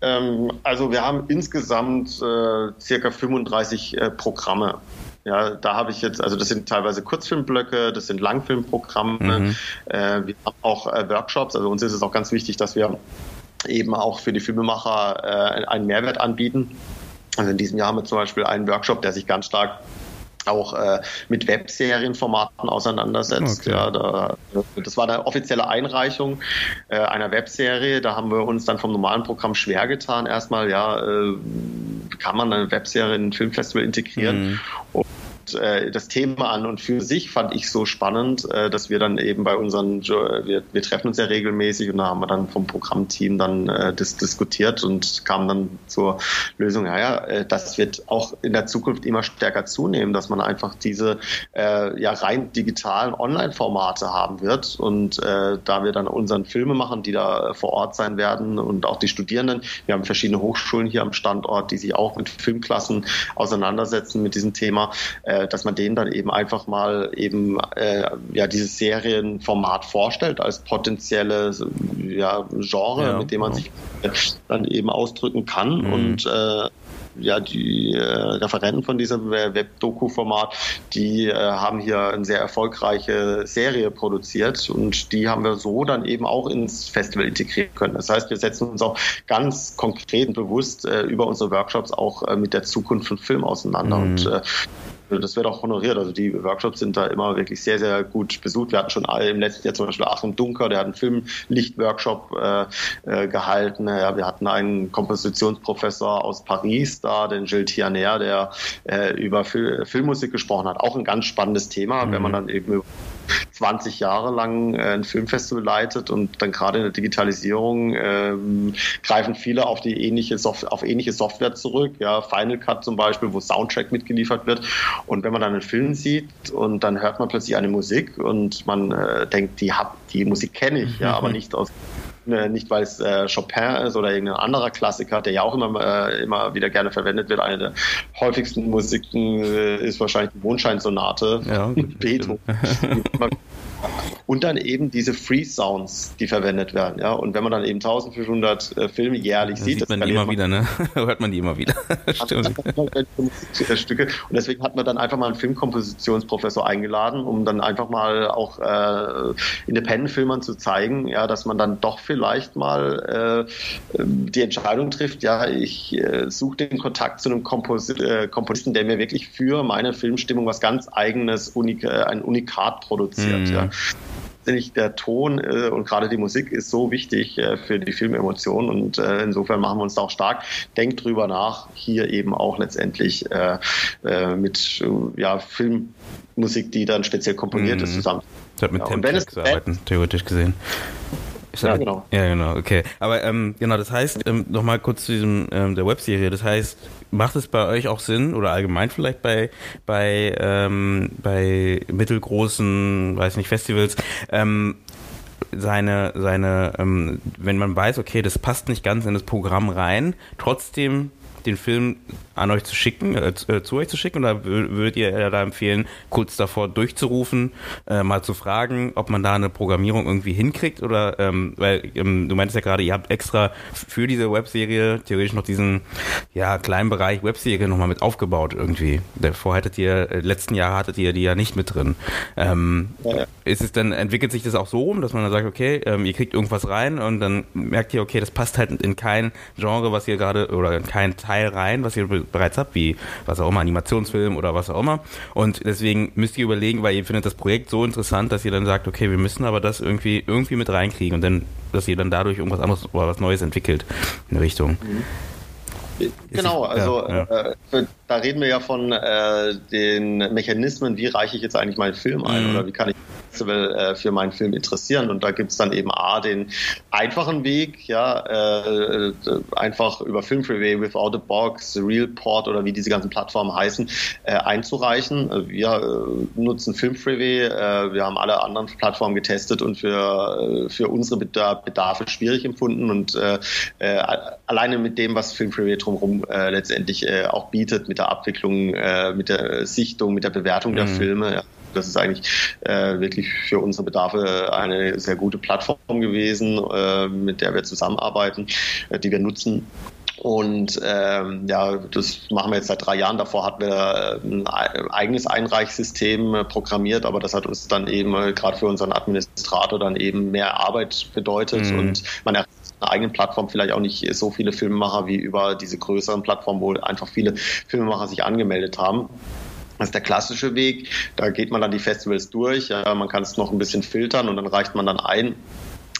ähm, also wir haben insgesamt äh, circa 35 äh, Programme. Ja, da habe ich jetzt, also das sind teilweise Kurzfilmblöcke, das sind Langfilmprogramme. Mhm. Äh, wir haben auch äh, Workshops. Also uns ist es auch ganz wichtig, dass wir eben auch für die Filmemacher äh, einen Mehrwert anbieten. Also in diesem Jahr haben wir zum Beispiel einen Workshop, der sich ganz stark auch äh, mit Webserienformaten auseinandersetzt. Okay. Ja, da, das war eine offizielle Einreichung äh, einer Webserie. Da haben wir uns dann vom normalen Programm schwer getan. Erstmal, ja, äh, kann man eine Webserie in ein Filmfestival integrieren? Mhm. Und äh, das Thema an und für sich fand ich so spannend, äh, dass wir dann eben bei unseren, wir, wir treffen uns ja regelmäßig und da haben wir dann vom Programmteam dann äh, das diskutiert und kamen dann zur Lösung, ja, ja, äh, das wird auch in der Zukunft immer stärker zunehmen, dass man einfach diese äh, ja rein digitalen Online-Formate haben wird und äh, da wir dann unseren Filme machen, die da vor Ort sein werden und auch die Studierenden, wir haben verschiedene Hochschulen hier am Standort, die sich auch mit Filmklassen auseinandersetzen mit diesem Thema, äh, äh, dass man denen dann eben einfach mal eben äh, ja dieses Serienformat vorstellt als potenzielles ja, Genre, ja, mit dem man ja. sich dann eben ausdrücken kann mhm. und äh, ja, die äh, Referenten von diesem Web-Doku-Format, die äh, haben hier eine sehr erfolgreiche Serie produziert und die haben wir so dann eben auch ins Festival integrieren können. Das heißt, wir setzen uns auch ganz konkret und bewusst äh, über unsere Workshops auch äh, mit der Zukunft von Film auseinander mhm. und äh, das wird auch honoriert. Also die Workshops sind da immer wirklich sehr, sehr gut besucht. Wir hatten schon im letzten Jahr zum Beispiel Achim Dunker, der hat einen Filmlicht-Workshop äh, äh, gehalten. Ja, wir hatten einen Kompositionsprofessor aus Paris da, den Gilles Tianer, der äh, über Fil Filmmusik gesprochen hat. Auch ein ganz spannendes Thema, mhm. wenn man dann eben 20 Jahre lang äh, ein Filmfestival leitet und dann gerade in der Digitalisierung ähm, greifen viele auf die ähnliche Soft auf ähnliche Software zurück. Ja, Final Cut zum Beispiel, wo Soundtrack mitgeliefert wird. Und wenn man dann einen Film sieht und dann hört man plötzlich eine Musik und man äh, denkt, die hab, die Musik kenne ich, ja, aber nicht aus nicht weil es äh, Chopin ist oder irgendein anderer Klassiker, der ja auch immer, äh, immer wieder gerne verwendet wird. Eine der häufigsten Musiken äh, ist wahrscheinlich die Mondscheinsonate ja, Beethoven. und dann eben diese Free Sounds, die verwendet werden. Ja, und wenn man dann eben 1500 äh, Filme jährlich da sieht, sieht man die immer wieder, ne? hört man die immer wieder. Stücke und deswegen hat man dann einfach mal einen Filmkompositionsprofessor eingeladen, um dann einfach mal auch äh, Independent-Filmern zu zeigen, ja, dass man dann doch vielleicht mal äh, die Entscheidung trifft, ja, ich äh, suche den Kontakt zu einem Komposit äh, Komponisten, der mir wirklich für meine Filmstimmung was ganz eigenes, Unik äh, ein Unikat produziert. Mhm. Ja der Ton äh, und gerade die Musik ist so wichtig äh, für die Filmemotion und äh, insofern machen wir uns da auch stark. Denkt drüber nach, hier eben auch letztendlich äh, äh, mit äh, ja, Filmmusik, die dann speziell komponiert mhm. ist, zusammen. Das mit ja, Templates zu arbeiten, theoretisch gesehen. Ja, genau. Ja, genau, okay. Aber ähm, genau, das heißt, ähm, nochmal kurz zu diesem ähm, der Webserie, das heißt, macht es bei euch auch Sinn oder allgemein vielleicht bei bei ähm, bei mittelgroßen, weiß nicht, Festivals, ähm, seine seine ähm, wenn man weiß, okay, das passt nicht ganz in das Programm rein, trotzdem den Film an euch zu schicken, äh, äh zu euch zu schicken? Oder würdet ihr da empfehlen, kurz davor durchzurufen, äh, mal zu fragen, ob man da eine Programmierung irgendwie hinkriegt? Oder, ähm, weil ähm, du meintest ja gerade, ihr habt extra für diese Webserie theoretisch noch diesen ja, kleinen Bereich Webserie nochmal mit aufgebaut irgendwie. Davor hattet ihr, äh, letzten Jahr hattet ihr die ja nicht mit drin. Ähm, ja. Ist es dann, entwickelt sich das auch so rum, dass man dann sagt, okay, ähm, ihr kriegt irgendwas rein und dann merkt ihr, okay, das passt halt in kein Genre, was ihr gerade, oder in kein Teil rein, was ihr bereits habt, wie was auch immer, Animationsfilm oder was auch immer. Und deswegen müsst ihr überlegen, weil ihr findet das Projekt so interessant, dass ihr dann sagt, okay, wir müssen aber das irgendwie, irgendwie mit reinkriegen und dann, dass ihr dann dadurch irgendwas anderes oder was Neues entwickelt in Richtung. Mhm. Genau, also ja, ja. Äh, da reden wir ja von äh, den Mechanismen, wie reiche ich jetzt eigentlich meinen Film ein mhm. oder wie kann ich Festival äh, für meinen Film interessieren. Und da gibt es dann eben A, den einfachen Weg, ja, äh, einfach über Film Freeway, Without a Box, Realport oder wie diese ganzen Plattformen heißen, äh, einzureichen. Wir äh, nutzen Film Freeway, äh, wir haben alle anderen Plattformen getestet und für, äh, für unsere Bedarfe schwierig empfunden und alleine mit dem, was Film Freeway drumherum letztendlich auch bietet, mit der Abwicklung, mit der Sichtung, mit der Bewertung der mhm. Filme, ja, das ist eigentlich äh, wirklich für unsere Bedarfe eine sehr gute Plattform gewesen, äh, mit der wir zusammenarbeiten, äh, die wir nutzen. Und ähm, ja, das machen wir jetzt seit drei Jahren. Davor hatten wir ein eigenes Einreichsystem äh, programmiert, aber das hat uns dann eben äh, gerade für unseren Administrator dann eben mehr Arbeit bedeutet mhm. und man einer eigenen Plattform vielleicht auch nicht so viele Filmemacher wie über diese größeren Plattformen, wo einfach viele Filmemacher sich angemeldet haben. Das ist der klassische Weg. Da geht man dann die Festivals durch. Ja, man kann es noch ein bisschen filtern und dann reicht man dann ein.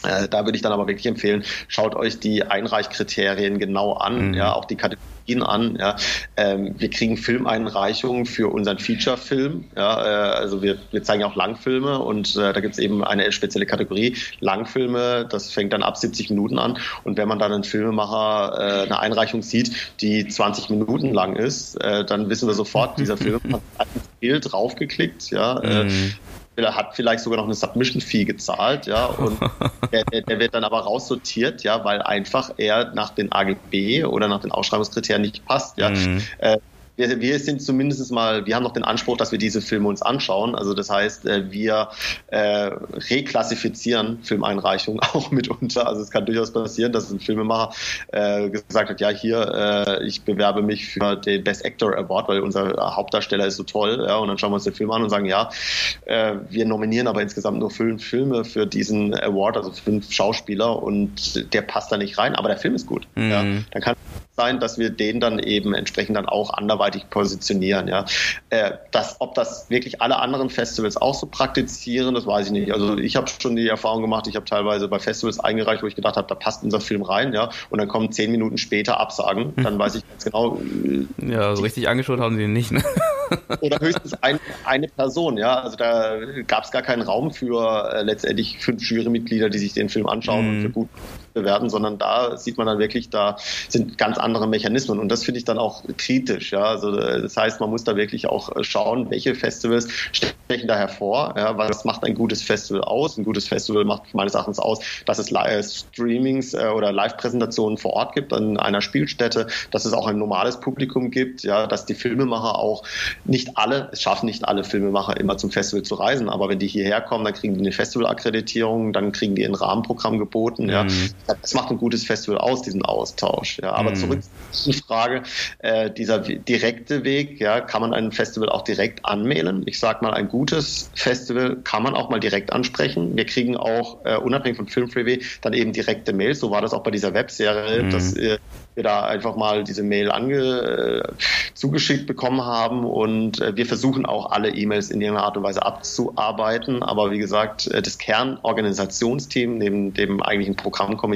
Äh, da würde ich dann aber wirklich empfehlen, schaut euch die Einreichkriterien genau an, mhm. ja, auch die Kategorien an. Ja. Ähm, wir kriegen Filmeinreichungen für unseren Feature-Film. Ja, äh, also wir, wir zeigen ja auch Langfilme und äh, da gibt es eben eine spezielle Kategorie Langfilme. Das fängt dann ab 70 Minuten an. Und wenn man dann einen Filmemacher äh, eine Einreichung sieht, die 20 Minuten lang ist, äh, dann wissen wir sofort, dieser Film hat ein Bild draufgeklickt. Ja, äh, mhm hat vielleicht sogar noch eine Submission-Fee gezahlt, ja, und der, der, wird dann aber raussortiert, ja, weil einfach er nach den AGB oder nach den Ausschreibungskriterien nicht passt, ja. Mhm. Äh, wir, wir sind zumindest mal, wir haben noch den Anspruch, dass wir diese Filme uns anschauen. Also das heißt, äh, wir äh, reklassifizieren Filmeinreichungen auch mitunter. Also es kann durchaus passieren, dass ein Filmemacher äh, gesagt hat, ja hier, äh, ich bewerbe mich für den Best Actor Award, weil unser Hauptdarsteller ist so toll. Ja, und dann schauen wir uns den Film an und sagen, ja, äh, wir nominieren aber insgesamt nur fünf Filme für diesen Award, also fünf Schauspieler und der passt da nicht rein, aber der Film ist gut. Mhm. Ja, dann kann sein, dass wir den dann eben entsprechend dann auch anderweitig positionieren. Ja, äh, das, ob das wirklich alle anderen Festivals auch so praktizieren, das weiß ich nicht. Also ich habe schon die Erfahrung gemacht, ich habe teilweise bei Festivals eingereicht, wo ich gedacht habe, da passt unser Film rein, ja, und dann kommen zehn Minuten später Absagen, dann weiß ich ganz genau. Äh, ja, so richtig angeschaut haben sie ihn nicht. Ne? oder höchstens ein, eine Person, ja. Also da gab es gar keinen Raum für äh, letztendlich fünf Jurymitglieder, die sich den Film anschauen mm. und für gut bewerten, sondern da sieht man dann wirklich, da sind ganz andere Mechanismen und das finde ich dann auch kritisch. Ja? Also äh, das heißt, man muss da wirklich auch äh, schauen, welche Festivals stechen da hervor, ja? weil das macht ein gutes Festival aus. Ein gutes Festival macht meines Erachtens aus, dass es Streamings äh, oder Live-Präsentationen vor Ort gibt an einer Spielstätte, dass es auch ein normales Publikum gibt, ja, dass die Filmemacher auch nicht alle, es schaffen nicht alle Filmemacher immer zum Festival zu reisen, aber wenn die hierher kommen, dann kriegen die eine Festivalakkreditierung, dann kriegen die ein Rahmenprogramm geboten, mhm. Das macht ein gutes Festival aus, diesen Austausch. Ja. Aber mhm. zurück zur Frage, äh, dieser direkte Weg, ja, kann man ein Festival auch direkt anmelden? Ich sage mal, ein gutes Festival kann man auch mal direkt ansprechen. Wir kriegen auch, äh, unabhängig von Film Freeway, dann eben direkte Mails. So war das auch bei dieser Webserie, mhm. dass äh, wir da einfach mal diese Mail ange, äh, zugeschickt bekommen haben und äh, wir versuchen auch alle E-Mails in irgendeiner Art und Weise abzuarbeiten. Aber wie gesagt, äh, das Kernorganisationsteam neben dem eigentlichen Programmkomitee,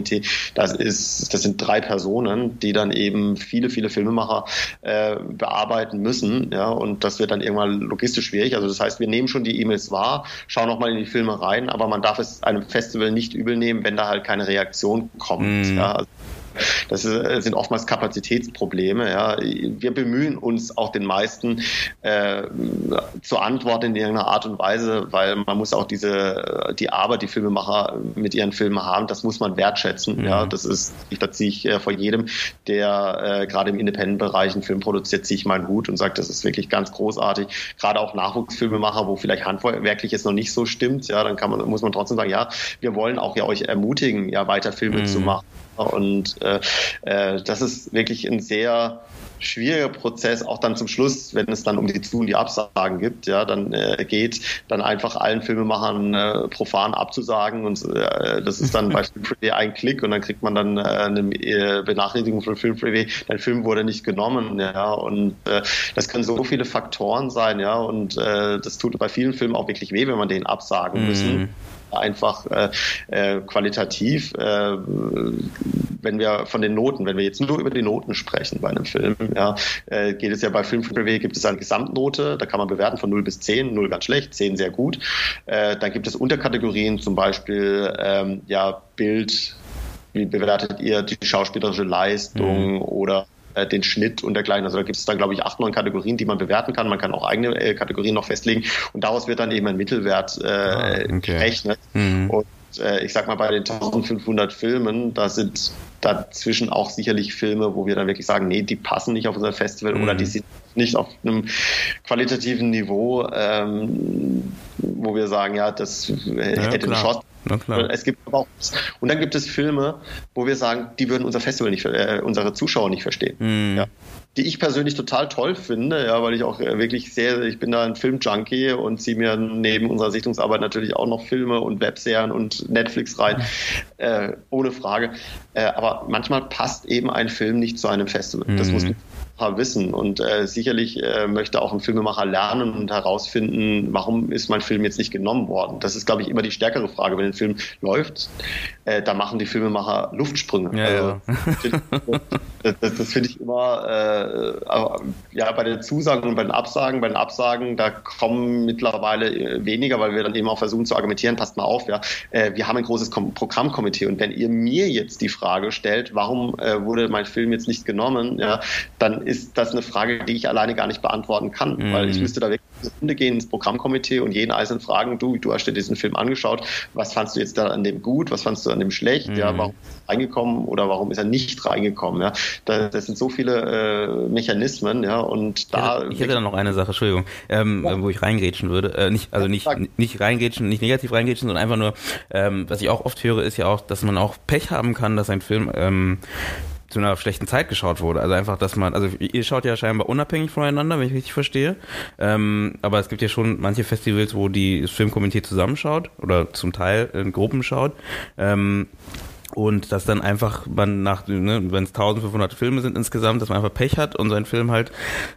das ist, das sind drei Personen, die dann eben viele, viele Filmemacher äh, bearbeiten müssen. Ja, und das wird dann irgendwann logistisch schwierig. Also das heißt, wir nehmen schon die E-Mails wahr, schauen auch mal in die Filme rein, aber man darf es einem Festival nicht übel nehmen, wenn da halt keine Reaktion kommt. Mm. Ja, also das äh, sind oftmals Kapazitätsprobleme. Ja. Wir bemühen uns auch den meisten äh, zu antworten in irgendeiner Art und Weise, weil man muss auch diese die Arbeit, die Filmemacher mit ihren Filmen haben, das muss man wertschätzen. Mhm. Ja, das ist, ich da ziehe ich äh, vor jedem, der äh, gerade im Independent-Bereich einen Film produziert, ziehe ich meinen Hut und sage, das ist wirklich ganz großartig. Gerade auch Nachwuchsfilmemacher, wo vielleicht handwerklich es noch nicht so stimmt, ja, dann kann man, muss man trotzdem sagen, ja, wir wollen auch ja euch ermutigen, ja, weiter Filme mhm. zu machen. Und äh, äh, das ist wirklich ein sehr schwieriger Prozess, auch dann zum Schluss, wenn es dann um die Zu- und die Absagen gibt, ja, dann äh, geht, dann einfach allen Filmemachern äh, profan abzusagen und äh, das ist dann bei Film ein Klick und dann kriegt man dann äh, eine äh, Benachrichtigung von Film Freeway, dein Film wurde nicht genommen, ja, und äh, das können so viele Faktoren sein, ja, und äh, das tut bei vielen Filmen auch wirklich weh, wenn man den absagen mm. müssen einfach äh, äh, qualitativ, äh, wenn wir von den Noten, wenn wir jetzt nur über die Noten sprechen bei einem Film, ja, äh, geht es ja bei Film Review gibt es eine Gesamtnote, da kann man bewerten von 0 bis 10, 0 ganz schlecht, 10 sehr gut. Äh, dann gibt es Unterkategorien, zum Beispiel ähm, ja, Bild, wie bewertet ihr die schauspielerische Leistung mhm. oder den Schnitt und dergleichen. Also da gibt es dann, glaube ich, acht, neun Kategorien, die man bewerten kann. Man kann auch eigene äh, Kategorien noch festlegen und daraus wird dann eben ein Mittelwert äh, ah, okay. gerechnet. Mhm. Und äh, ich sag mal, bei den 1500 Filmen, da sind dazwischen auch sicherlich Filme, wo wir dann wirklich sagen, nee, die passen nicht auf unser Festival mhm. oder die sind nicht auf einem qualitativen Niveau, ähm, wo wir sagen, ja, das hätte ja, eine Chance. Es gibt aber auch, und dann gibt es Filme, wo wir sagen, die würden unser Festival nicht, äh, unsere Zuschauer nicht verstehen. Mhm. Ja die ich persönlich total toll finde, ja, weil ich auch äh, wirklich sehr, ich bin da ein Filmjunkie und ziehe mir neben unserer Sichtungsarbeit natürlich auch noch Filme und Webserien und Netflix rein, äh, ohne Frage. Äh, aber manchmal passt eben ein Film nicht zu einem Festival. Das muss man wissen und äh, sicherlich äh, möchte auch ein Filmemacher lernen und herausfinden, warum ist mein Film jetzt nicht genommen worden. Das ist, glaube ich, immer die stärkere Frage. Wenn ein Film läuft, äh, da machen die Filmemacher Luftsprünge. Ja, also, ja. das, das finde ich immer äh, äh, ja, bei den Zusagen und bei den Absagen, bei den Absagen, da kommen mittlerweile äh, weniger, weil wir dann eben auch versuchen zu argumentieren, passt mal auf, ja, äh, wir haben ein großes Kom Programmkomitee und wenn ihr mir jetzt die Frage stellt, warum äh, wurde mein Film jetzt nicht genommen, ja, dann ist das eine Frage, die ich alleine gar nicht beantworten kann, mhm. weil ich müsste da wirklich eine Runde gehen ins Programmkomitee und jeden einzelnen fragen, du, du hast dir diesen Film angeschaut, was fandst du jetzt da an dem gut, was fandst du an dem schlecht, mhm. ja, warum ist er reingekommen oder warum ist er nicht reingekommen, ja, da, das sind so viele äh, Mechanismen, ja, und da. Ich hätte, dann noch eine Sache, Entschuldigung, ähm, ja. wo ich reingrätschen würde. Äh, nicht, also nicht, nicht reingrätschen, nicht negativ reingrätschen, sondern einfach nur, ähm, was ich auch oft höre, ist ja auch, dass man auch Pech haben kann, dass ein Film ähm, zu einer schlechten Zeit geschaut wurde. Also einfach, dass man, also ihr schaut ja scheinbar unabhängig voneinander, wenn ich richtig verstehe. Ähm, aber es gibt ja schon manche Festivals, wo die Filmkomitee zusammenschaut oder zum Teil in Gruppen schaut. Ähm, und dass dann einfach man nach, ne, wenn es 1500 Filme sind insgesamt, dass man einfach Pech hat und sein Film halt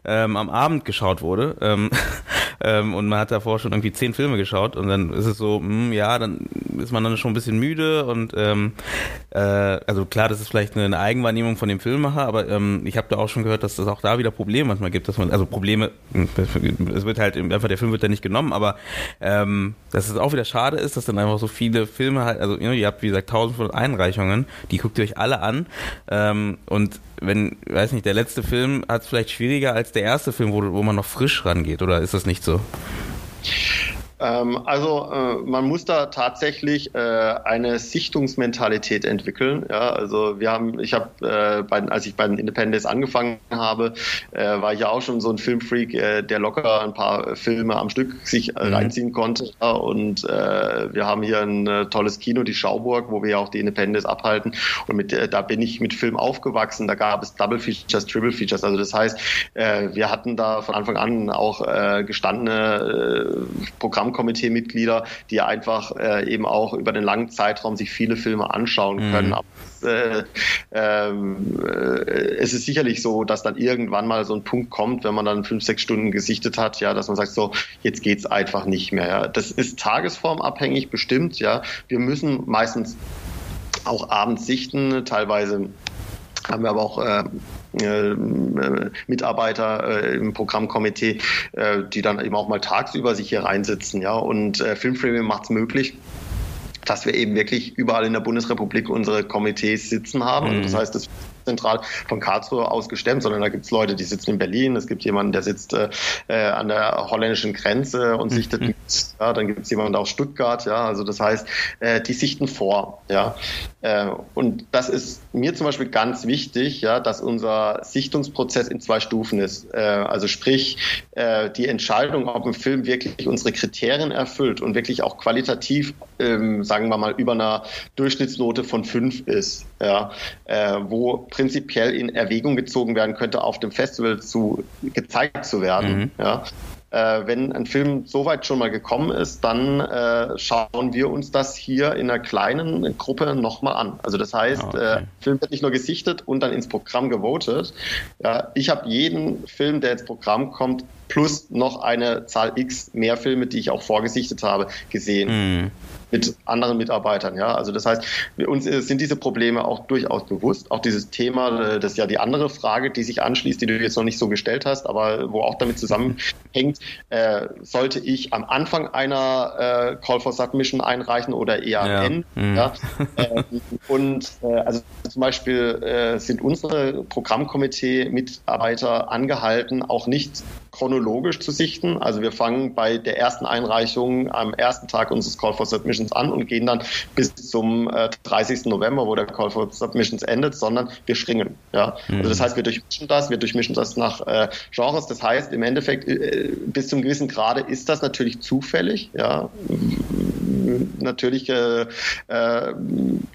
ähm, am Abend geschaut wurde ähm, ähm, und man hat davor schon irgendwie zehn Filme geschaut und dann ist es so, mh, hm, ja, dann ist man dann schon ein bisschen müde und ähm, äh, also klar, das ist vielleicht eine, Eigenwahrnehmung von dem Filmemacher, aber ähm, ich habe da auch schon gehört, dass das auch da wieder Probleme manchmal gibt, dass man, also Probleme, es wird halt einfach, der Film wird da nicht genommen, aber ähm, dass es auch wieder schade ist, dass dann einfach so viele Filme halt, also ihr habt wie gesagt 1500 Einreichungen, die guckt ihr euch alle an ähm, und wenn, weiß nicht, der letzte Film hat es vielleicht schwieriger als der erste Film, wo, wo man noch frisch rangeht, oder ist das nicht so? Ähm, also äh, man muss da tatsächlich äh, eine Sichtungsmentalität entwickeln. Ja, also wir haben, ich habe, äh, als ich bei den Independence angefangen habe, äh, war ich ja auch schon so ein Filmfreak, äh, der locker ein paar Filme am Stück sich äh, mhm. reinziehen konnte. Ja, und wir haben hier ein tolles Kino, die Schauburg, wo wir ja auch die Independence abhalten. Und mit, da bin ich mit Film aufgewachsen. Da gab es Double Features, Triple Features. Also das heißt, wir hatten da von Anfang an auch gestandene Programme Programmkomitee-Mitglieder, die einfach äh, eben auch über den langen Zeitraum sich viele Filme anschauen mhm. können. Mhm. Äh, ähm, äh, es ist sicherlich so, dass dann irgendwann mal so ein Punkt kommt, wenn man dann fünf, sechs Stunden gesichtet hat, ja, dass man sagt, so, jetzt geht's einfach nicht mehr. Ja. Das ist tagesformabhängig bestimmt, ja. Wir müssen meistens auch abends sichten, teilweise haben wir aber auch äh, äh, Mitarbeiter äh, im Programmkomitee, äh, die dann eben auch mal tagsüber sich hier reinsitzen. Ja? Und äh, Filmframing macht es möglich, dass wir eben wirklich überall in der Bundesrepublik unsere Komitees sitzen haben. Mhm. Also das heißt, das zentral von Karlsruhe aus gestemmt, sondern da gibt es Leute, die sitzen in Berlin, es gibt jemanden, der sitzt äh, äh an der holländischen Grenze und mhm. sichtet mit, ja, dann gibt es jemanden aus Stuttgart, ja, also das heißt, äh, die sichten vor, ja. Äh, und das ist mir zum Beispiel ganz wichtig, ja, dass unser Sichtungsprozess in zwei Stufen ist. Äh, also sprich, äh, die Entscheidung, ob ein Film wirklich unsere Kriterien erfüllt und wirklich auch qualitativ, ähm, sagen wir mal, über einer Durchschnittsnote von fünf ist, ja, wo prinzipiell in Erwägung gezogen werden könnte, auf dem Festival zu gezeigt zu werden. Mhm. Ja. Äh, wenn ein Film so weit schon mal gekommen ist, dann äh, schauen wir uns das hier in einer kleinen Gruppe nochmal an. Also das heißt, ah, okay. äh, Film wird nicht nur gesichtet und dann ins Programm gewotet. Ja, ich habe jeden Film, der ins Programm kommt, plus noch eine Zahl X mehr Filme, die ich auch vorgesichtet habe, gesehen. Mhm mit anderen Mitarbeitern. Ja, also das heißt, uns sind diese Probleme auch durchaus bewusst. Auch dieses Thema, äh, das ist ja die andere Frage, die sich anschließt, die du jetzt noch nicht so gestellt hast, aber wo auch damit zusammenhängt, äh, sollte ich am Anfang einer äh, Call for Submission einreichen oder eher am ja. Ende? Mhm. Ja? Äh, und äh, also zum Beispiel äh, sind unsere Programmkomitee-Mitarbeiter angehalten, auch nicht chronologisch zu sichten. Also wir fangen bei der ersten Einreichung am ersten Tag unseres Call for Submissions an und gehen dann bis zum äh, 30. November, wo der Call for Submissions endet, sondern wir schringen. Ja? Mhm. Also das heißt, wir durchmischen das, wir durchmischen das nach äh, Genres. Das heißt, im Endeffekt äh, bis zum gewissen Grade ist das natürlich zufällig. Ja? Natürlich äh, äh,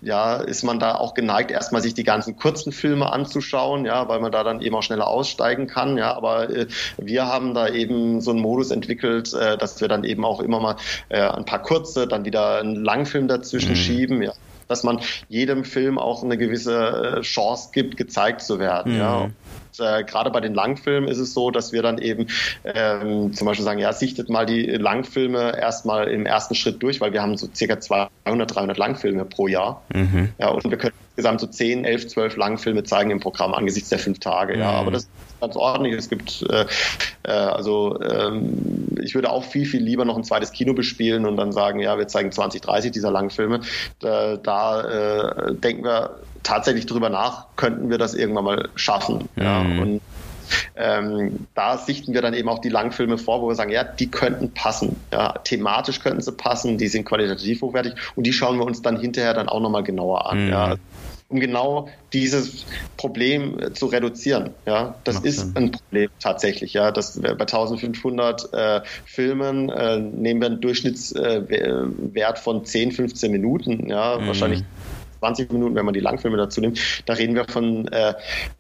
ja, ist man da auch geneigt, erstmal sich die ganzen kurzen Filme anzuschauen, ja, weil man da dann eben auch schneller aussteigen kann. Ja, aber äh, wir haben da eben so einen Modus entwickelt, äh, dass wir dann eben auch immer mal äh, ein paar kurze, dann wieder einen Langfilm dazwischen mhm. schieben, ja dass man jedem Film auch eine gewisse äh, Chance gibt, gezeigt zu werden. Mhm. Ja. Und, äh, gerade bei den Langfilmen ist es so, dass wir dann eben ähm, zum Beispiel sagen, ja, sichtet mal die Langfilme erstmal im ersten Schritt durch, weil wir haben so circa 200, 300 Langfilme pro Jahr. Mhm. Ja, und wir können insgesamt so 10, 11, 12 Langfilme zeigen im Programm angesichts der fünf Tage. Mhm. Ja, aber das ganz ordentlich. Es gibt äh, äh, also ähm, ich würde auch viel, viel lieber noch ein zweites Kino bespielen und dann sagen, ja, wir zeigen 20, 30 dieser Langfilme. Da, da äh, denken wir tatsächlich drüber nach, könnten wir das irgendwann mal schaffen. Mhm. Ja, und ähm, da sichten wir dann eben auch die Langfilme vor, wo wir sagen, ja, die könnten passen. Ja, thematisch könnten sie passen, die sind qualitativ hochwertig und die schauen wir uns dann hinterher dann auch nochmal genauer an. Mhm. Ja um genau dieses Problem äh, zu reduzieren. Ja, das Macht ist Sinn. ein Problem tatsächlich. Ja, das bei 1500 äh, Filmen äh, nehmen wir einen Durchschnittswert äh, von 10, 15 Minuten. Ja, mhm. wahrscheinlich 20 Minuten, wenn man die Langfilme dazu nimmt. Da reden wir von äh,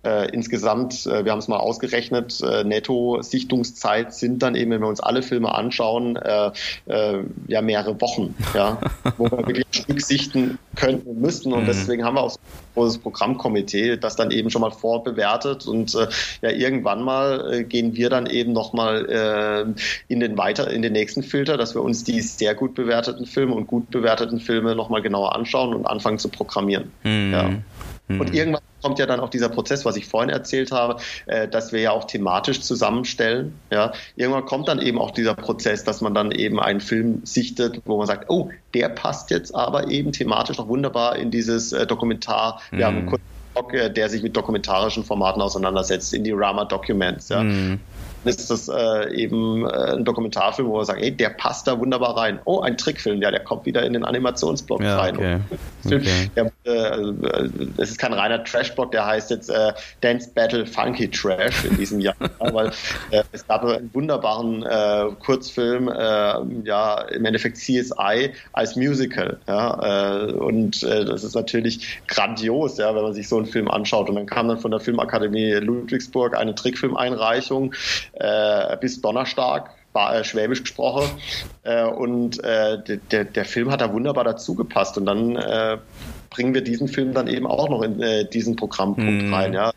äh, insgesamt, äh, wir haben es mal ausgerechnet, äh, Netto-Sichtungszeit sind dann eben, wenn wir uns alle Filme anschauen, äh, äh, ja mehrere Wochen, ja, wo wir wirklich ein Stück sichten könnten müssten. Und mhm. deswegen haben wir auch so großes Programmkomitee, das dann eben schon mal vorbewertet. Und äh, ja, irgendwann mal äh, gehen wir dann eben nochmal äh, in den weiter, in den nächsten Filter, dass wir uns die sehr gut bewerteten Filme und gut bewerteten Filme nochmal genauer anschauen und anfangen zu programmieren. Mhm. Ja. Mhm. Und irgendwann kommt ja dann auch dieser Prozess, was ich vorhin erzählt habe, äh, dass wir ja auch thematisch zusammenstellen. Ja, irgendwann kommt dann eben auch dieser Prozess, dass man dann eben einen Film sichtet, wo man sagt, oh, der passt jetzt aber eben thematisch noch wunderbar in dieses äh, Dokumentar. Wir mhm. haben einen Blog, äh, der sich mit dokumentarischen Formaten auseinandersetzt, in die Rama Documents. Ja. Mhm ist das äh, eben äh, ein Dokumentarfilm, wo wir sagen, ey, der passt da wunderbar rein. Oh, ein Trickfilm, ja, der kommt wieder in den Animationsblock ja, rein. Okay. okay. Der, äh, es ist kein reiner Trash-Block, der heißt jetzt äh, Dance Battle Funky Trash in diesem Jahr, weil äh, es gab einen wunderbaren äh, Kurzfilm, ja, im Endeffekt CSI als Musical, ja, und das ist natürlich grandios, ja, wenn man sich so einen Film anschaut. Und dann kam dann von der Filmakademie Ludwigsburg eine Trickfilmeinreichung, äh, bis Donnerstag, äh, Schwäbisch gesprochen. Äh, und äh, der, der Film hat da wunderbar dazu gepasst. Und dann bringen wir diesen Film dann eben auch noch in diesen Programmpunkt mm. rein. Ja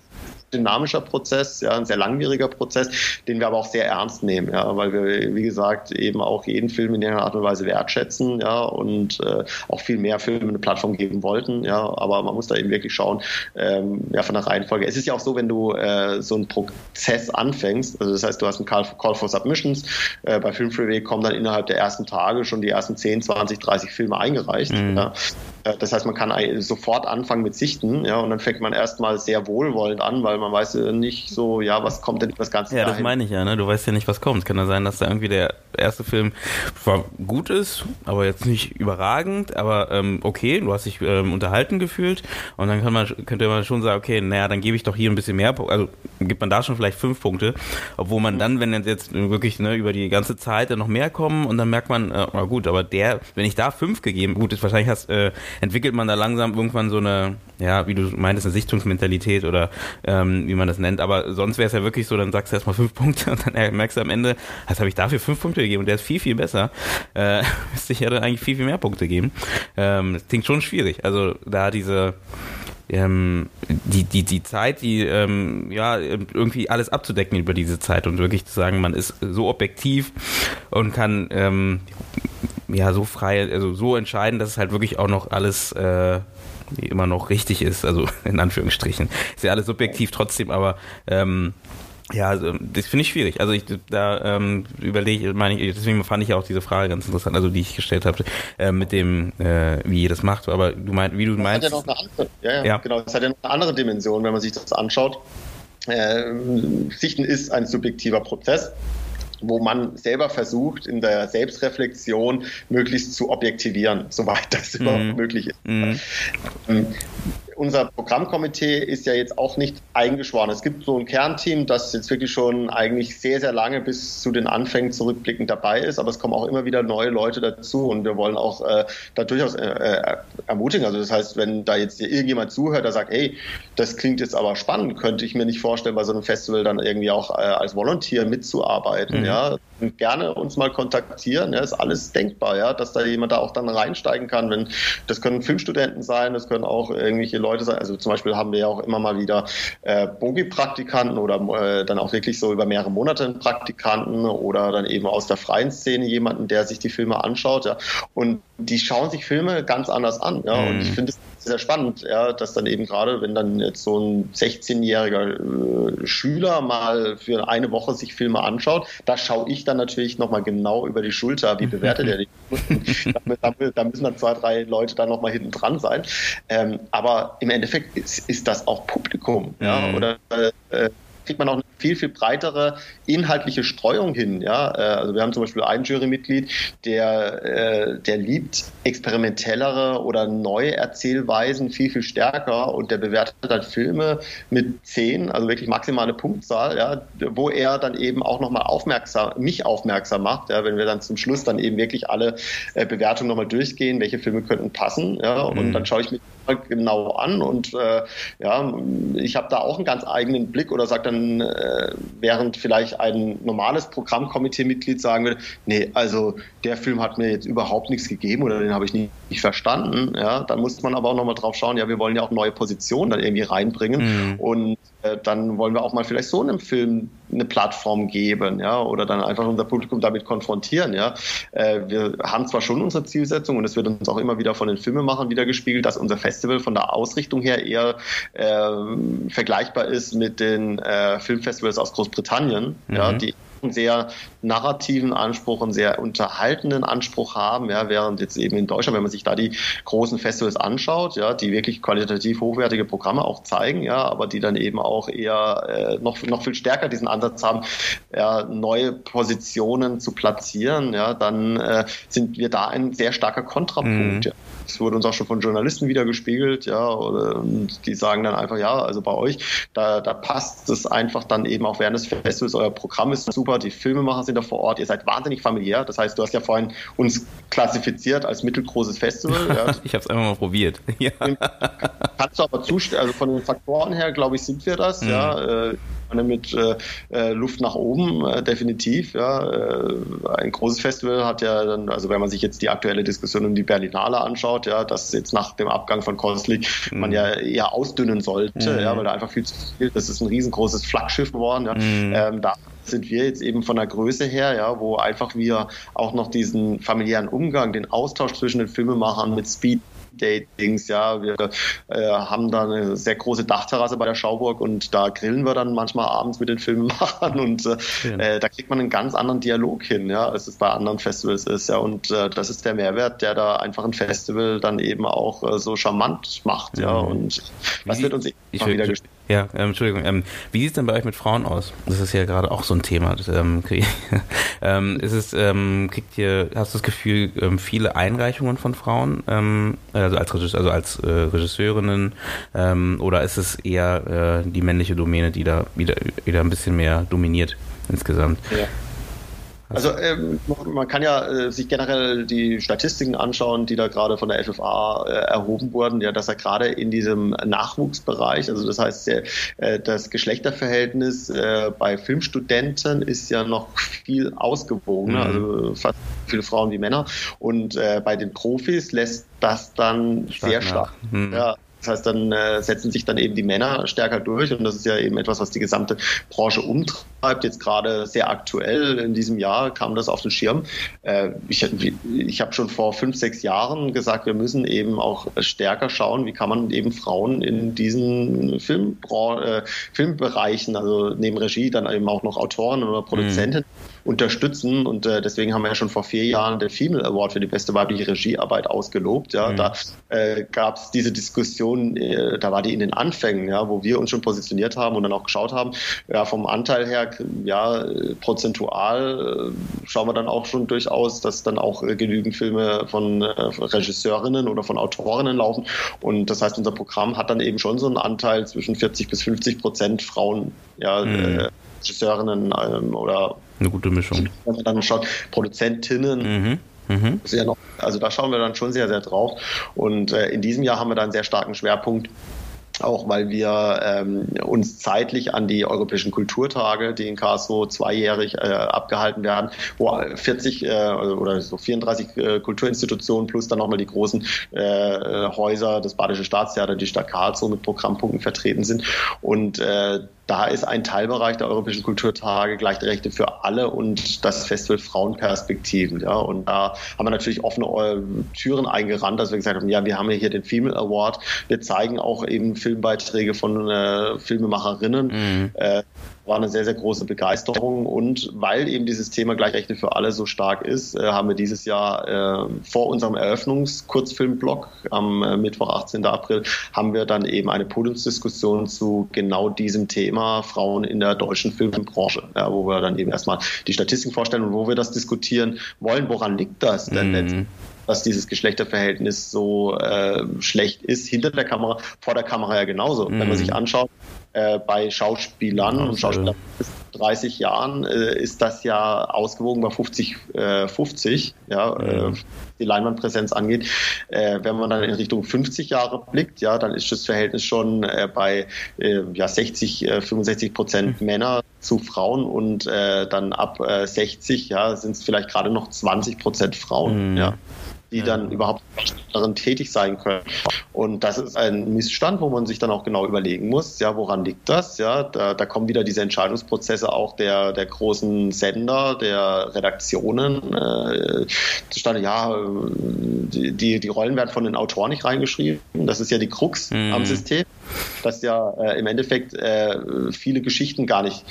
dynamischer Prozess, ja, ein sehr langwieriger Prozess, den wir aber auch sehr ernst nehmen, ja, weil wir, wie gesagt, eben auch jeden Film in irgendeiner Art und Weise wertschätzen, ja, und äh, auch viel mehr Filme eine Plattform geben wollten, ja, aber man muss da eben wirklich schauen, ähm, ja, von der Reihenfolge. Es ist ja auch so, wenn du äh, so einen Prozess anfängst, also das heißt, du hast einen Call for, Call for Submissions, äh, bei Film Freeway kommen dann innerhalb der ersten Tage schon die ersten 10, 20, 30 Filme eingereicht, mhm. ja. Äh, das heißt, man kann sofort anfangen mit Sichten, ja, und dann fängt man erstmal sehr wohlwollend an, weil man weiß nicht so, ja, was kommt denn das Ganze Ja, dahin? das meine ich ja, ne? Du weißt ja nicht, was kommt. Kann ja sein, dass da irgendwie der erste Film zwar gut ist, aber jetzt nicht überragend, aber ähm, okay, du hast dich ähm, unterhalten gefühlt und dann kann man, könnte man schon sagen, okay, naja, dann gebe ich doch hier ein bisschen mehr, also gibt man da schon vielleicht fünf Punkte, obwohl man dann, wenn jetzt wirklich ne, über die ganze Zeit dann noch mehr kommen und dann merkt man, äh, na gut, aber der, wenn ich da fünf gegeben, gut, ist wahrscheinlich hast, äh, entwickelt man da langsam irgendwann so eine, ja, wie du meintest, eine Sichtungsmentalität oder ähm, wie man das nennt. Aber sonst wäre es ja wirklich so, dann sagst du erstmal fünf Punkte und dann merkst du am Ende, was habe ich dafür fünf Punkte gegeben und der ist viel, viel besser. Äh, müsste ich ja dann eigentlich viel, viel mehr Punkte geben. Ähm, das klingt schon schwierig. Also da diese ähm, die, die, die Zeit, die ähm, ja irgendwie alles abzudecken über diese Zeit und wirklich zu sagen, man ist so objektiv und kann ähm, ja so frei, also so entscheiden, dass es halt wirklich auch noch alles äh, immer noch richtig ist, also in Anführungsstrichen. Ist ja alles subjektiv trotzdem, aber ähm, ja, also, das finde ich schwierig. Also ich da ähm, überlege, meine ich, deswegen fand ich auch diese Frage ganz interessant, also die ich gestellt habe, äh, mit dem, äh, wie ihr das macht. Aber du meinst, wie du das meinst. Hat ja noch eine andere, ja, ja, ja, genau. Das hat ja noch eine andere Dimension, wenn man sich das anschaut. Äh, Sichten ist ein subjektiver Prozess wo man selber versucht, in der Selbstreflexion möglichst zu objektivieren, soweit das mhm. überhaupt möglich ist. Mhm. Unser Programmkomitee ist ja jetzt auch nicht eingeschworen. Es gibt so ein Kernteam, das jetzt wirklich schon eigentlich sehr, sehr lange bis zu den Anfängen zurückblickend dabei ist, aber es kommen auch immer wieder neue Leute dazu und wir wollen auch äh, da durchaus äh, äh, ermutigen. Also das heißt, wenn da jetzt irgendjemand zuhört, der sagt, hey, das klingt jetzt aber spannend, könnte ich mir nicht vorstellen, bei so einem Festival dann irgendwie auch äh, als Volunteer mitzuarbeiten, mhm. ja. Gerne uns mal kontaktieren, ja, ist alles denkbar, ja, dass da jemand da auch dann reinsteigen kann. Wenn, das können Filmstudenten sein, das können auch irgendwelche Leute sein. Also zum Beispiel haben wir ja auch immer mal wieder äh, Bogi-Praktikanten oder äh, dann auch wirklich so über mehrere Monate Praktikanten oder dann eben aus der freien Szene jemanden, der sich die Filme anschaut. Ja. Und die schauen sich Filme ganz anders an. Ja. Mhm. Und ich finde es sehr spannend, ja, dass dann eben gerade, wenn dann jetzt so ein 16-jähriger äh, Schüler mal für eine Woche sich Filme anschaut, da schaue ich dann natürlich nochmal genau über die Schulter, wie bewertet er die. da, da, müssen dann zwei, drei Leute dann nochmal hinten dran sein. Ähm, aber im Endeffekt ist, ist, das auch Publikum, ja, mhm. oder äh, kriegt man auch eine viel, viel breitere inhaltliche Streuung hin. Ja? Äh, also wir haben zum Beispiel ein Jurymitglied, der, äh, der liebt experimentellere oder neue Erzählweisen viel, viel stärker und der bewertet dann Filme mit zehn, also wirklich maximale Punktzahl, ja, wo er dann eben auch nochmal aufmerksam, mich aufmerksam macht, ja, wenn wir dann zum Schluss dann eben wirklich alle äh, Bewertungen nochmal durchgehen, welche Filme könnten passen, ja, und mhm. dann schaue ich mir genau an und äh, ja, ich habe da auch einen ganz eigenen Blick oder sage dann, äh, während vielleicht ein normales Programmkomitee-Mitglied sagen würde, nee, also der Film hat mir jetzt überhaupt nichts gegeben oder den habe ich nicht, nicht, verstanden, ja, dann muss man aber auch nochmal drauf schauen, ja, wir wollen ja auch neue Positionen dann irgendwie reinbringen mhm. und äh, dann wollen wir auch mal vielleicht so einem Film eine Plattform geben, ja, oder dann einfach unser Publikum damit konfrontieren, ja. Äh, wir haben zwar schon unsere Zielsetzung und es wird uns auch immer wieder von den Filmemachern wieder gespiegelt, dass unser Festival von der Ausrichtung her eher äh, vergleichbar ist mit den äh, Filmfestivals aus Großbritannien, mhm. ja, die sehr narrativen Anspruch, einen sehr unterhaltenden Anspruch haben, ja, während jetzt eben in Deutschland, wenn man sich da die großen Festivals anschaut, ja, die wirklich qualitativ hochwertige Programme auch zeigen, ja, aber die dann eben auch eher äh, noch, noch viel stärker diesen Ansatz haben, ja, neue Positionen zu platzieren, ja, dann äh, sind wir da ein sehr starker Kontrapunkt. Mhm. Ja. Das wurde uns auch schon von Journalisten wieder gespiegelt, ja, und die sagen dann einfach, ja, also bei euch, da, da passt es einfach dann eben auch während des Festivals, euer Programm ist super, die Filmemacher sind da vor Ort, ihr seid wahnsinnig familiär. Das heißt, du hast ja vorhin uns klassifiziert als mittelgroßes Festival. Ja. ich habe es einfach mal probiert. Ja. Kannst du aber zustimmen, also von den Faktoren her, glaube ich, sind wir das, mhm. ja. Äh, mit äh, äh, Luft nach oben, äh, definitiv. Ja. Äh, ein großes Festival hat ja dann, also wenn man sich jetzt die aktuelle Diskussion um die Berlinale anschaut, ja, dass jetzt nach dem Abgang von Kostlik mhm. man ja eher ausdünnen sollte, mhm. ja, weil da einfach viel zu viel, das ist ein riesengroßes Flaggschiff geworden. Ja. Mhm. Ähm, da sind wir jetzt eben von der Größe her, ja, wo einfach wir auch noch diesen familiären Umgang, den Austausch zwischen den Filmemachern mit Speed Datings, ja. Wir äh, haben da eine sehr große Dachterrasse bei der Schauburg und da grillen wir dann manchmal abends mit den Filmemachern und äh, äh, da kriegt man einen ganz anderen Dialog hin, ja, als es bei anderen Festivals ist, ja. Und äh, das ist der Mehrwert, der da einfach ein Festival dann eben auch äh, so charmant macht, ja. Mhm. Und das wird uns eben ich, gespielt. Ja, ähm, Entschuldigung. Ähm, wie sieht es denn bei euch mit Frauen aus? Das ist ja gerade auch so ein Thema. Das, ähm, ähm, ist es, ähm, kriegt ihr, hast du das Gefühl, ähm, viele Einreichungen von Frauen, ähm, also als, Regisseur, also als äh, Regisseurinnen, ähm, oder ist es eher äh, die männliche Domäne, die da wieder, wieder ein bisschen mehr dominiert insgesamt? Ja. Also ähm, man kann ja äh, sich generell die Statistiken anschauen, die da gerade von der FFA äh, erhoben wurden, ja, dass er gerade in diesem Nachwuchsbereich, also das heißt, äh, das Geschlechterverhältnis äh, bei Filmstudenten ist ja noch viel ausgewogener, mhm. also fast viele Frauen wie Männer. Und äh, bei den Profis lässt das dann stark sehr stark. Mhm. Ja, das heißt, dann äh, setzen sich dann eben die Männer stärker durch und das ist ja eben etwas, was die gesamte Branche umtreibt. Jetzt gerade sehr aktuell in diesem Jahr kam das auf den Schirm. Äh, ich ich habe schon vor fünf, sechs Jahren gesagt, wir müssen eben auch stärker schauen, wie kann man eben Frauen in diesen Filmbra äh, Filmbereichen, also neben Regie, dann eben auch noch Autoren oder Produzenten, mhm unterstützen. Und äh, deswegen haben wir ja schon vor vier Jahren den Female Award für die beste weibliche Regiearbeit ausgelobt. Ja, mhm. da äh, gab es diese Diskussion, äh, da war die in den Anfängen, ja, wo wir uns schon positioniert haben und dann auch geschaut haben, ja, vom Anteil her, ja, prozentual äh, schauen wir dann auch schon durchaus, dass dann auch äh, genügend Filme von äh, Regisseurinnen oder von Autorinnen laufen. Und das heißt, unser Programm hat dann eben schon so einen Anteil zwischen 40 bis 50 Prozent Frauen, ja, mhm. Äh, Regisseurinnen ähm, oder eine gute Mischung. Wenn man dann schaut, Produzentinnen. Mhm. Mhm. Ja noch, also da schauen wir dann schon sehr, sehr drauf. Und äh, in diesem Jahr haben wir da einen sehr starken Schwerpunkt auch weil wir ähm, uns zeitlich an die europäischen Kulturtage, die in Karlsruhe zweijährig äh, abgehalten werden, wo 40 äh, oder so 34 äh, Kulturinstitutionen plus dann nochmal die großen äh, Häuser, das Badische Staatstheater, die Stadt Karlsruhe mit Programmpunkten vertreten sind. Und äh, da ist ein Teilbereich der Europäischen Kulturtage gleiche Rechte für alle und das Festival Frauenperspektiven. Ja, und da haben wir natürlich offene äh, Türen eingerannt, dass wir gesagt haben, ja, wir haben hier den Female Award. Wir zeigen auch eben Filmbeiträge von äh, Filmemacherinnen. Mhm. Äh, war eine sehr, sehr große Begeisterung. Und weil eben dieses Thema Gleichrechte für alle so stark ist, äh, haben wir dieses Jahr äh, vor unserem Eröffnungskurzfilmblock am äh, Mittwoch, 18. April, haben wir dann eben eine Podiumsdiskussion zu genau diesem Thema Frauen in der deutschen Filmbranche, ja, wo wir dann eben erstmal die Statistiken vorstellen und wo wir das diskutieren wollen, woran liegt das denn mhm dass dieses Geschlechterverhältnis so äh, schlecht ist hinter der Kamera, vor der Kamera ja genauso. Mhm. Wenn man sich anschaut, äh, bei Schauspielern und Schauspielern bis 30 Jahren äh, ist das ja ausgewogen bei 50, äh, 50, ja, mhm. die Leinwandpräsenz angeht. Äh, wenn man dann in Richtung 50 Jahre blickt, ja, dann ist das Verhältnis schon bei ja, 60, 65 Prozent mhm. Männer zu Frauen und dann ab 60, ja, sind es vielleicht gerade noch 20 Prozent Frauen, mhm. ja die dann überhaupt darin tätig sein können. Und das ist ein Missstand, wo man sich dann auch genau überlegen muss, ja, woran liegt das? Ja, da, da kommen wieder diese Entscheidungsprozesse auch der, der großen Sender, der Redaktionen äh, zustande. Ja, die, die Rollen werden von den Autoren nicht reingeschrieben. Das ist ja die Krux mhm. am System, dass ja äh, im Endeffekt äh, viele Geschichten gar nicht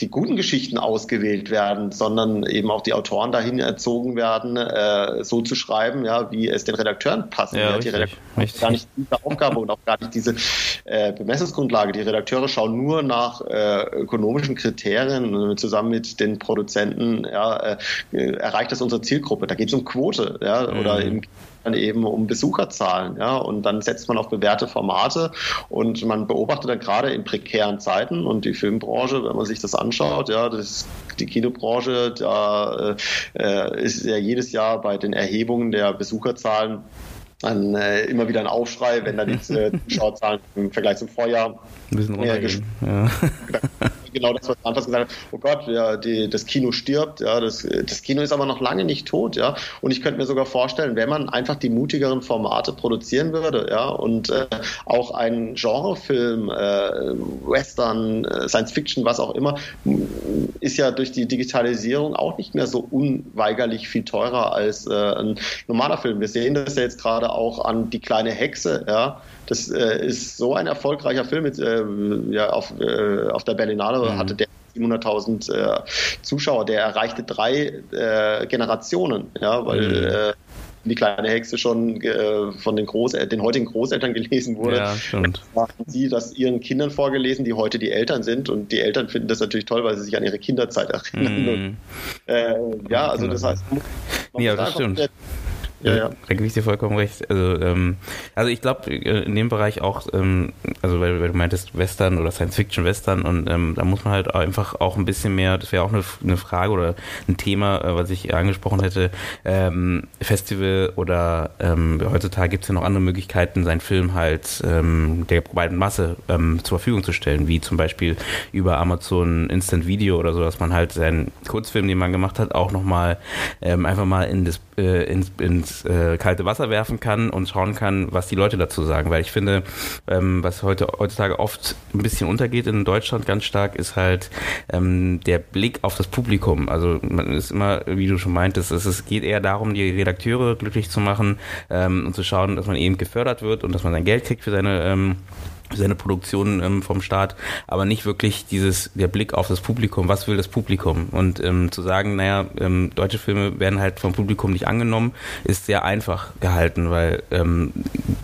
die guten Geschichten ausgewählt werden, sondern eben auch die Autoren dahin erzogen werden, äh, so zu schreiben, ja, wie es den Redakteuren passt. Ja, ja, die Redakteure haben gar nicht diese Aufgabe und auch gar nicht diese äh, Bemessungsgrundlage. Die Redakteure schauen nur nach äh, ökonomischen Kriterien zusammen mit den Produzenten. Ja, äh, erreicht das unsere Zielgruppe? Da geht es um Quote, ja, mhm. oder im dann eben um Besucherzahlen. Ja? Und dann setzt man auf bewährte Formate und man beobachtet dann gerade in prekären Zeiten und die Filmbranche, wenn man sich das anschaut, ja, das, die Kinobranche, da äh, ist ja jedes Jahr bei den Erhebungen der Besucherzahlen dann äh, immer wieder ein Aufschrei, wenn da die Zuschauerzahlen im Vergleich zum Vorjahr ein bisschen runtergehen. Ja. genau das, was anfangs gesagt hat, oh Gott, ja, die, das Kino stirbt, ja, das, das Kino ist aber noch lange nicht tot, ja. Und ich könnte mir sogar vorstellen, wenn man einfach die mutigeren Formate produzieren würde, ja, und äh, auch einen Genrefilm, äh, Western, äh, Science Fiction, was auch immer, ist ja durch die Digitalisierung auch nicht mehr so unweigerlich viel teurer als äh, ein normaler Film. Wir sehen das ja jetzt gerade auch an die kleine Hexe, ja das äh, ist so ein erfolgreicher Film. Mit, äh, ja, auf, äh, auf der Berlinale mhm. hatte der 700.000 äh, Zuschauer. Der erreichte drei äh, Generationen, ja, weil mhm. Äh, die kleine Hexe schon äh, von den, den heutigen Großeltern gelesen wurde. Ja, stimmt. haben sie das ihren Kindern vorgelesen, die heute die Eltern sind. Und die Eltern finden das natürlich toll, weil sie sich an ihre Kinderzeit erinnern. Mm. Und, äh, ja, also das heißt, ja, das stimmt. Ja, ja. Da gebe ich dir vollkommen recht. Also, ähm, also ich glaube, äh, in dem Bereich auch, ähm, also weil, weil, du meintest Western oder Science-Fiction-Western und ähm, da muss man halt einfach auch ein bisschen mehr, das wäre auch eine, eine, Frage oder ein Thema, äh, was ich angesprochen hätte, ähm, Festival oder ähm, heutzutage gibt es ja noch andere Möglichkeiten, seinen Film halt ähm, der breiten Masse ähm, zur Verfügung zu stellen, wie zum Beispiel über Amazon Instant Video oder so, dass man halt seinen Kurzfilm, den man gemacht hat, auch nochmal ähm, einfach mal in das äh, ins, ins äh, kalte Wasser werfen kann und schauen kann, was die Leute dazu sagen. Weil ich finde, ähm, was heute heutzutage oft ein bisschen untergeht in Deutschland ganz stark, ist halt ähm, der Blick auf das Publikum. Also man ist immer, wie du schon meintest, es, es geht eher darum, die Redakteure glücklich zu machen ähm, und zu schauen, dass man eben gefördert wird und dass man sein Geld kriegt für seine ähm, seine Produktion ähm, vom Staat, aber nicht wirklich dieses der Blick auf das Publikum. Was will das Publikum? Und ähm, zu sagen, naja, ähm, deutsche Filme werden halt vom Publikum nicht angenommen, ist sehr einfach gehalten, weil ähm,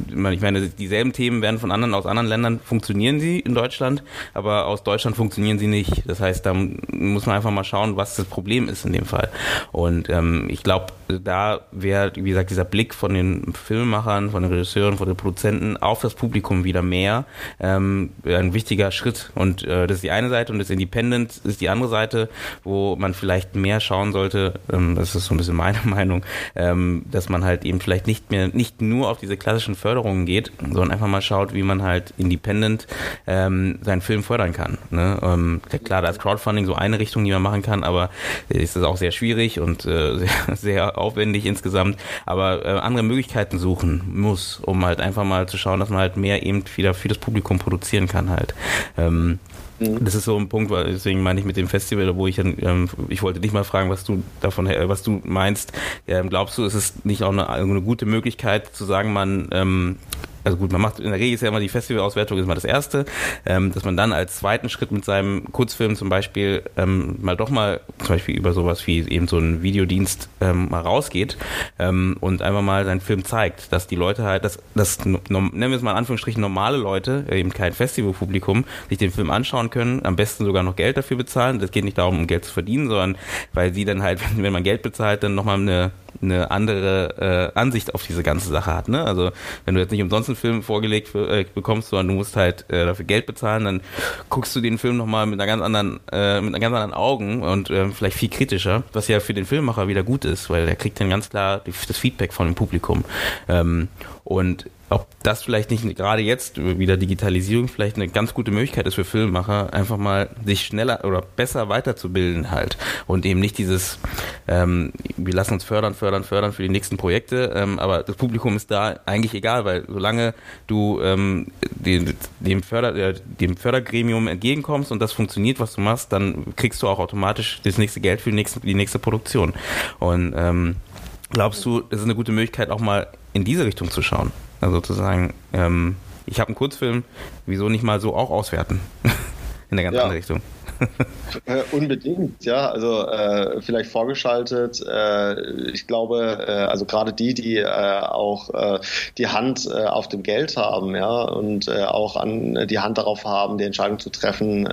ich meine, dieselben Themen werden von anderen aus anderen Ländern funktionieren sie in Deutschland, aber aus Deutschland funktionieren sie nicht. Das heißt, da muss man einfach mal schauen, was das Problem ist in dem Fall. Und ähm, ich glaube, da wäre, wie gesagt, dieser Blick von den Filmemachern, von den Regisseuren, von den Produzenten auf das Publikum wieder mehr ähm, ein wichtiger Schritt. Und äh, das ist die eine Seite und das Independent ist die andere Seite, wo man vielleicht mehr schauen sollte, ähm, das ist so ein bisschen meine Meinung, ähm, dass man halt eben vielleicht nicht mehr, nicht nur auf diese klassischen Förderungen geht, sondern einfach mal schaut, wie man halt independent ähm, seinen Film fördern kann. Ne? Ähm, klar, da ist Crowdfunding so eine Richtung, die man machen kann, aber ist das auch sehr schwierig und äh, sehr, sehr aufwendig insgesamt. Aber äh, andere Möglichkeiten suchen muss, um halt einfach mal zu schauen, dass man halt mehr eben wieder für das Publikum produzieren kann halt. Ähm, mhm. das ist so ein Punkt, deswegen meine ich mit dem Festival, wo ich ähm, ich wollte dich mal fragen, was du davon, was du meinst. Ähm, glaubst du, ist es nicht auch eine, eine, gute Möglichkeit zu sagen, man ähm, also gut, man macht in der Regel ist ja immer die Festivalauswertung ist mal das erste, ähm, dass man dann als zweiten Schritt mit seinem Kurzfilm zum Beispiel ähm, mal doch mal zum Beispiel über sowas wie eben so einen Videodienst ähm, mal rausgeht ähm, und einfach mal seinen Film zeigt, dass die Leute halt, dass, dass nennen wir es mal in Anführungsstrichen normale Leute, eben kein Festivalpublikum, sich den Film anschauen können, am besten sogar noch Geld dafür bezahlen. Das geht nicht darum, um Geld zu verdienen, sondern weil sie dann halt, wenn man Geld bezahlt, dann nochmal eine eine andere äh, Ansicht auf diese ganze Sache hat. Ne? Also wenn du jetzt nicht umsonst einen Film vorgelegt äh, bekommst, sondern du musst halt äh, dafür Geld bezahlen, dann guckst du den Film nochmal mit einer ganz anderen, äh, mit einer ganz anderen Augen und äh, vielleicht viel kritischer, was ja für den Filmemacher wieder gut ist, weil der kriegt dann ganz klar das Feedback von dem Publikum. Ähm, und ob das vielleicht nicht gerade jetzt wieder Digitalisierung vielleicht eine ganz gute Möglichkeit ist für Filmemacher, einfach mal sich schneller oder besser weiterzubilden halt und eben nicht dieses, ähm, wir lassen uns fördern, fördern, fördern für die nächsten Projekte, ähm, aber das Publikum ist da eigentlich egal, weil solange du ähm, dem, dem, Förder, äh, dem Fördergremium entgegenkommst und das funktioniert, was du machst, dann kriegst du auch automatisch das nächste Geld für die nächste, die nächste Produktion. Und ähm, glaubst du, das ist eine gute Möglichkeit, auch mal in diese Richtung zu schauen? Also sozusagen, ähm, ich habe einen Kurzfilm, wieso nicht mal so auch auswerten? in der ganz ja. anderen Richtung. Äh, unbedingt, ja. Also äh, vielleicht vorgeschaltet. Äh, ich glaube, äh, also gerade die, die äh, auch äh, die Hand auf dem Geld haben, ja, und auch an die Hand darauf haben, die Entscheidung zu treffen,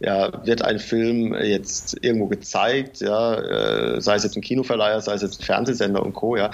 ja, wird ein Film jetzt irgendwo gezeigt, ja, sei es jetzt ein Kinoverleiher, sei es jetzt ein Fernsehsender und Co. Ja,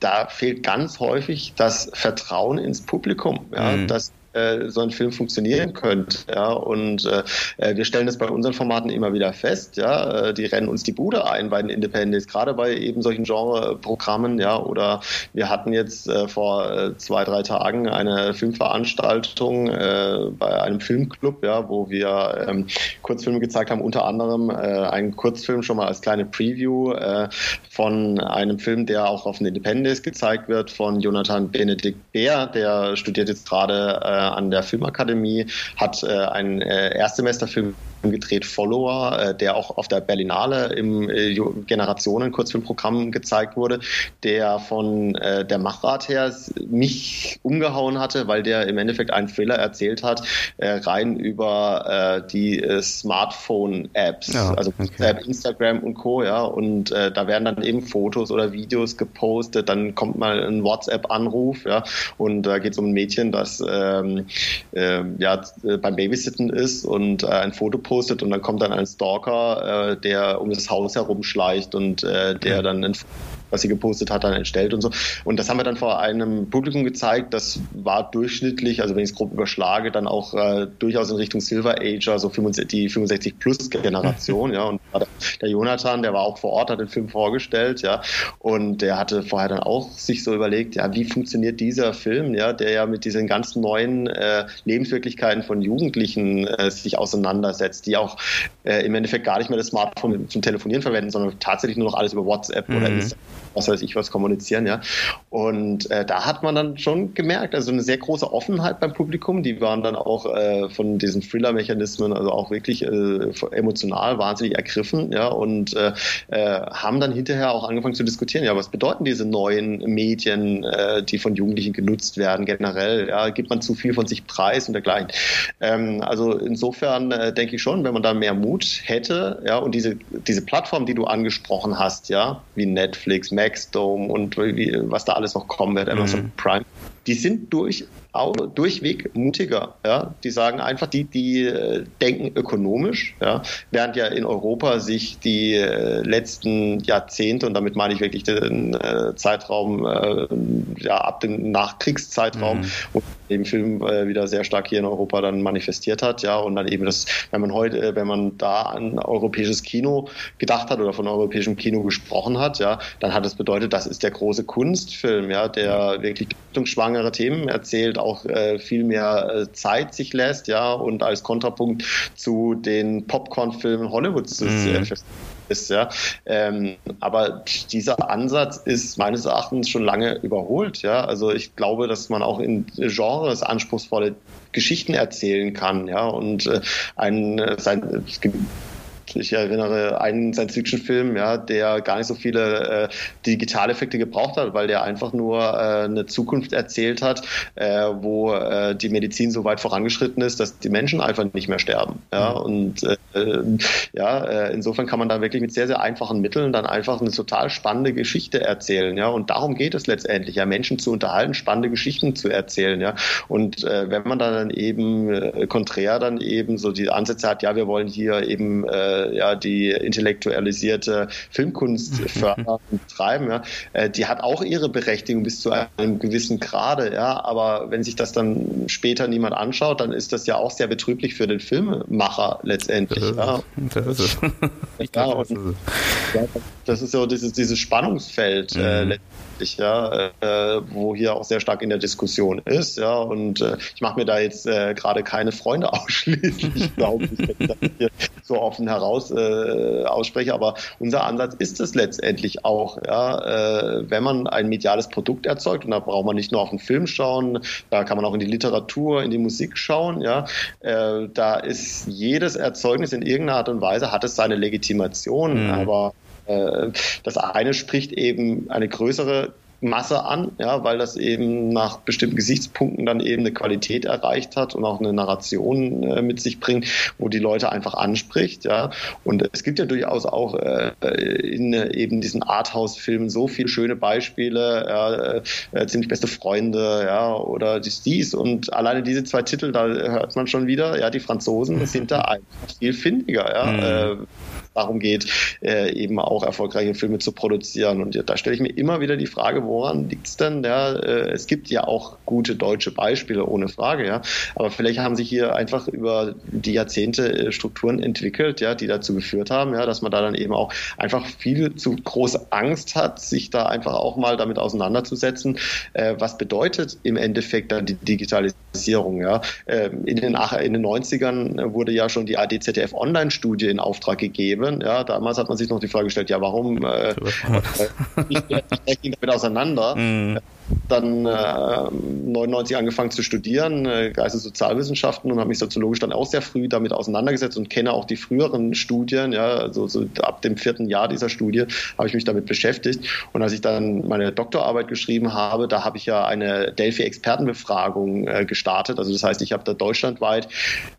da fehlt ganz häufig das Vertrauen ins Publikum, ja, mhm. dass äh, so ein Film funktionieren könnte. Ja? Und äh, äh, wir stellen das bei unseren Formaten immer wieder fest. Ja? Äh, die rennen uns die Bude ein bei den Independents, gerade bei eben solchen Genreprogrammen. Ja? Oder wir hatten jetzt äh, vor zwei, drei Tagen eine Filmveranstaltung äh, bei einem Filmclub, ja, wo wir ähm, Kurzfilme gezeigt haben, unter anderem äh, einen Kurzfilm schon mal als kleine Preview äh, von einem Film, der auch auf den Independents gezeigt wird, von Jonathan Benedikt Bär, der studiert jetzt gerade an der Filmakademie, hat äh, einen äh, Erstsemesterfilm gedreht Follower, äh, der auch auf der Berlinale im äh, Generationen-Kurzfilmprogramm gezeigt wurde, der von äh, der Machart her mich umgehauen hatte, weil der im Endeffekt einen Thriller erzählt hat, äh, rein über äh, die äh, Smartphone-Apps, ja, also okay. Instagram und Co. Ja, und äh, da werden dann eben Fotos oder Videos gepostet, dann kommt mal ein WhatsApp-Anruf, ja, und da geht es um ein Mädchen, das ähm, äh, ja beim Babysitten ist und äh, ein Foto postet und dann kommt dann ein Stalker, äh, der um das Haus herumschleicht und äh, der dann ein was sie gepostet hat, dann entstellt und so. Und das haben wir dann vor einem Publikum gezeigt. Das war durchschnittlich, also wenn ich es grob überschlage, dann auch äh, durchaus in Richtung Silver Age, also 65, die 65 Plus Generation. ja, und der Jonathan, der war auch vor Ort, hat den Film vorgestellt, ja, und der hatte vorher dann auch sich so überlegt, ja, wie funktioniert dieser Film, ja, der ja mit diesen ganzen neuen äh, Lebenswirklichkeiten von Jugendlichen äh, sich auseinandersetzt, die auch äh, im Endeffekt gar nicht mehr das Smartphone zum Telefonieren verwenden, sondern tatsächlich nur noch alles über WhatsApp mhm. oder Instagram was weiß ich was kommunizieren, ja. Und äh, da hat man dann schon gemerkt, also eine sehr große Offenheit beim Publikum. Die waren dann auch äh, von diesen Thriller-Mechanismen, also auch wirklich äh, emotional wahnsinnig ergriffen, ja, und äh, äh, haben dann hinterher auch angefangen zu diskutieren, ja, was bedeuten diese neuen Medien, äh, die von Jugendlichen genutzt werden, generell, ja, gibt man zu viel von sich preis und dergleichen. Ähm, also insofern äh, denke ich schon, wenn man da mehr Mut hätte, ja, und diese, diese Plattform, die du angesprochen hast, ja, wie Netflix, Maxdome und wie, was da alles noch kommen wird, Amazon mhm. Prime, die sind durch auch durchweg mutiger. Ja? Die sagen einfach, die, die äh, denken ökonomisch, ja? während ja in Europa sich die äh, letzten Jahrzehnte, und damit meine ich wirklich den äh, Zeitraum äh, ja, ab dem Nachkriegszeitraum, mhm. wo eben Film äh, wieder sehr stark hier in Europa dann manifestiert hat, ja, und dann eben das, wenn man heute, äh, wenn man da an europäisches Kino gedacht hat oder von europäischem Kino gesprochen hat, ja, dann hat es bedeutet, das ist der große Kunstfilm, ja, der wirklich schwangere Themen erzählt, auch äh, viel mehr äh, Zeit sich lässt, ja, und als Kontrapunkt zu den Popcorn-Filmen Hollywoods mhm. ist, ja. Ähm, aber dieser Ansatz ist meines Erachtens schon lange überholt, ja. Also ich glaube, dass man auch in Genres anspruchsvolle Geschichten erzählen kann, ja, und äh, ein, sein, es gibt ich erinnere einen Science-Fiction-Film, ja, der gar nicht so viele äh, Digitaleffekte gebraucht hat, weil der einfach nur äh, eine Zukunft erzählt hat, äh, wo äh, die Medizin so weit vorangeschritten ist, dass die Menschen einfach nicht mehr sterben. Ja, mhm. und äh, ja, äh, insofern kann man da wirklich mit sehr, sehr einfachen Mitteln dann einfach eine total spannende Geschichte erzählen. Ja, und darum geht es letztendlich, ja, Menschen zu unterhalten, spannende Geschichten zu erzählen. Ja, und äh, wenn man dann eben äh, konträr dann eben so die Ansätze hat, ja, wir wollen hier eben äh, ja die intellektualisierte Filmkunst fördern und treiben, ja, äh, die hat auch ihre Berechtigung bis zu einem gewissen Grade, ja, aber wenn sich das dann später niemand anschaut, dann ist das ja auch sehr betrüblich für den Filmemacher letztendlich. Das ist, ja. Das ist es. ja, und, ja, das ist so dieses, dieses Spannungsfeld äh, mhm. äh, letztendlich, ja, äh, wo hier auch sehr stark in der Diskussion ist, ja, und äh, ich mache mir da jetzt äh, gerade keine Freunde ausschließlich, glaube ich, wenn ich das hier so offen heraus äh, ausspreche, aber unser Ansatz ist es letztendlich auch, ja, äh, wenn man ein mediales Produkt erzeugt, und da braucht man nicht nur auf den Film schauen, da kann man auch in die Literatur, in die Musik schauen, ja, äh, da ist jedes Erzeugnis in irgendeiner Art und Weise hat es seine Legitimation, mhm. aber das eine spricht eben eine größere Masse an, ja, weil das eben nach bestimmten Gesichtspunkten dann eben eine Qualität erreicht hat und auch eine Narration äh, mit sich bringt, wo die Leute einfach anspricht, ja. Und es gibt ja durchaus auch äh, in äh, eben diesen Arthouse-Filmen so viele schöne Beispiele, ja, äh, ziemlich beste Freunde, ja, oder dies, dies und alleine diese zwei Titel, da hört man schon wieder, ja, die Franzosen sind da einfach viel findiger, ja. Mhm darum geht, äh, eben auch erfolgreiche Filme zu produzieren. Und da stelle ich mir immer wieder die Frage, woran liegt es denn? Ja, äh, es gibt ja auch gute deutsche Beispiele, ohne Frage, ja. Aber vielleicht haben sich hier einfach über die Jahrzehnte äh, Strukturen entwickelt, ja, die dazu geführt haben, ja, dass man da dann eben auch einfach viel zu große Angst hat, sich da einfach auch mal damit auseinanderzusetzen. Äh, was bedeutet im Endeffekt dann die Digitalisierung, ja? Ähm, in den, in den 90ern wurde ja schon die ADZDF Online-Studie in Auftrag gegeben. Ja, damals hat man sich noch die Frage gestellt, ja, warum äh, ich, ich damit auseinander? Mhm dann äh, 99 angefangen zu studieren, äh, Geistessozialwissenschaften und habe mich soziologisch dann auch sehr früh damit auseinandergesetzt und kenne auch die früheren Studien, ja, also so ab dem vierten Jahr dieser Studie habe ich mich damit beschäftigt. Und als ich dann meine Doktorarbeit geschrieben habe, da habe ich ja eine Delphi-Expertenbefragung äh, gestartet, also das heißt, ich habe da deutschlandweit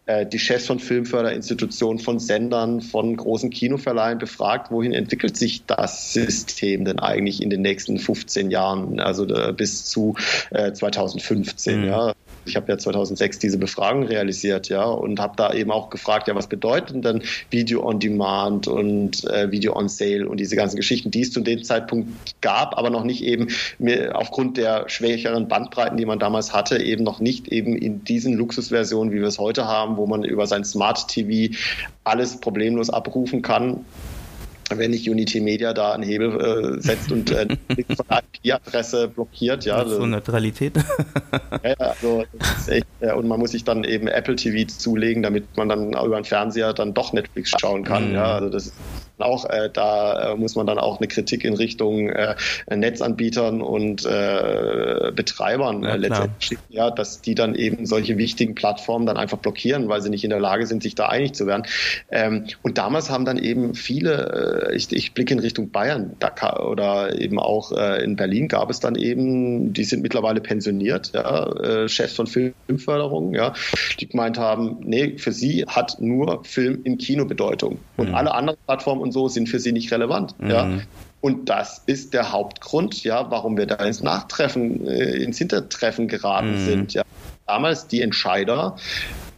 äh, die Chefs von Filmförderinstitutionen, von Sendern, von großen Kinoverleihen befragt, wohin entwickelt sich das System denn eigentlich in den nächsten 15 Jahren, also äh, bis zu äh, 2015. Mhm. Ja. Ich habe ja 2006 diese Befragung realisiert, ja, und habe da eben auch gefragt, ja, was bedeutet denn Video on Demand und äh, Video on Sale und diese ganzen Geschichten, die es zu dem Zeitpunkt gab, aber noch nicht eben aufgrund der schwächeren Bandbreiten, die man damals hatte, eben noch nicht eben in diesen Luxusversionen, wie wir es heute haben, wo man über sein Smart TV alles problemlos abrufen kann wenn nicht Unity Media da einen Hebel äh, setzt und äh, von der IP-Adresse blockiert. Ja, so Neutralität. ja, also echt, und man muss sich dann eben Apple TV zulegen, damit man dann über den Fernseher dann doch Netflix schauen kann. Mhm. Ja, also das ist auch, äh, da äh, muss man dann auch eine Kritik in Richtung äh, Netzanbietern und äh, Betreibern äh, ja, letztendlich, ja, dass die dann eben solche wichtigen Plattformen dann einfach blockieren, weil sie nicht in der Lage sind, sich da einig zu werden. Ähm, und damals haben dann eben viele, äh, ich, ich blicke in Richtung Bayern Dakar, oder eben auch äh, in Berlin gab es dann eben, die sind mittlerweile pensioniert, ja, äh, Chefs von Filmförderung, ja, die gemeint haben, nee, für sie hat nur Film im Kino Bedeutung. Und mhm. alle anderen Plattformen und so sind für sie nicht relevant. Mhm. Ja. Und das ist der Hauptgrund, ja, warum wir da ins Nachtreffen, äh, ins Hintertreffen geraten mhm. sind. Ja. Damals die Entscheider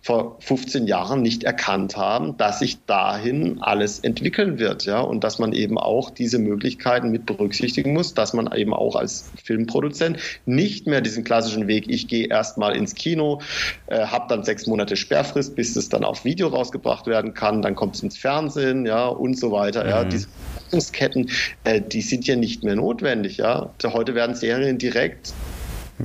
vor 15 Jahren nicht erkannt haben, dass sich dahin alles entwickeln wird, ja, und dass man eben auch diese Möglichkeiten mit berücksichtigen muss, dass man eben auch als Filmproduzent nicht mehr diesen klassischen Weg, ich gehe erstmal ins Kino, äh, habe dann sechs Monate Sperrfrist, bis es dann auf Video rausgebracht werden kann, dann kommt es ins Fernsehen, ja, und so weiter, mhm. ja, diese Ketten, äh, die sind ja nicht mehr notwendig, ja. Heute werden Serien direkt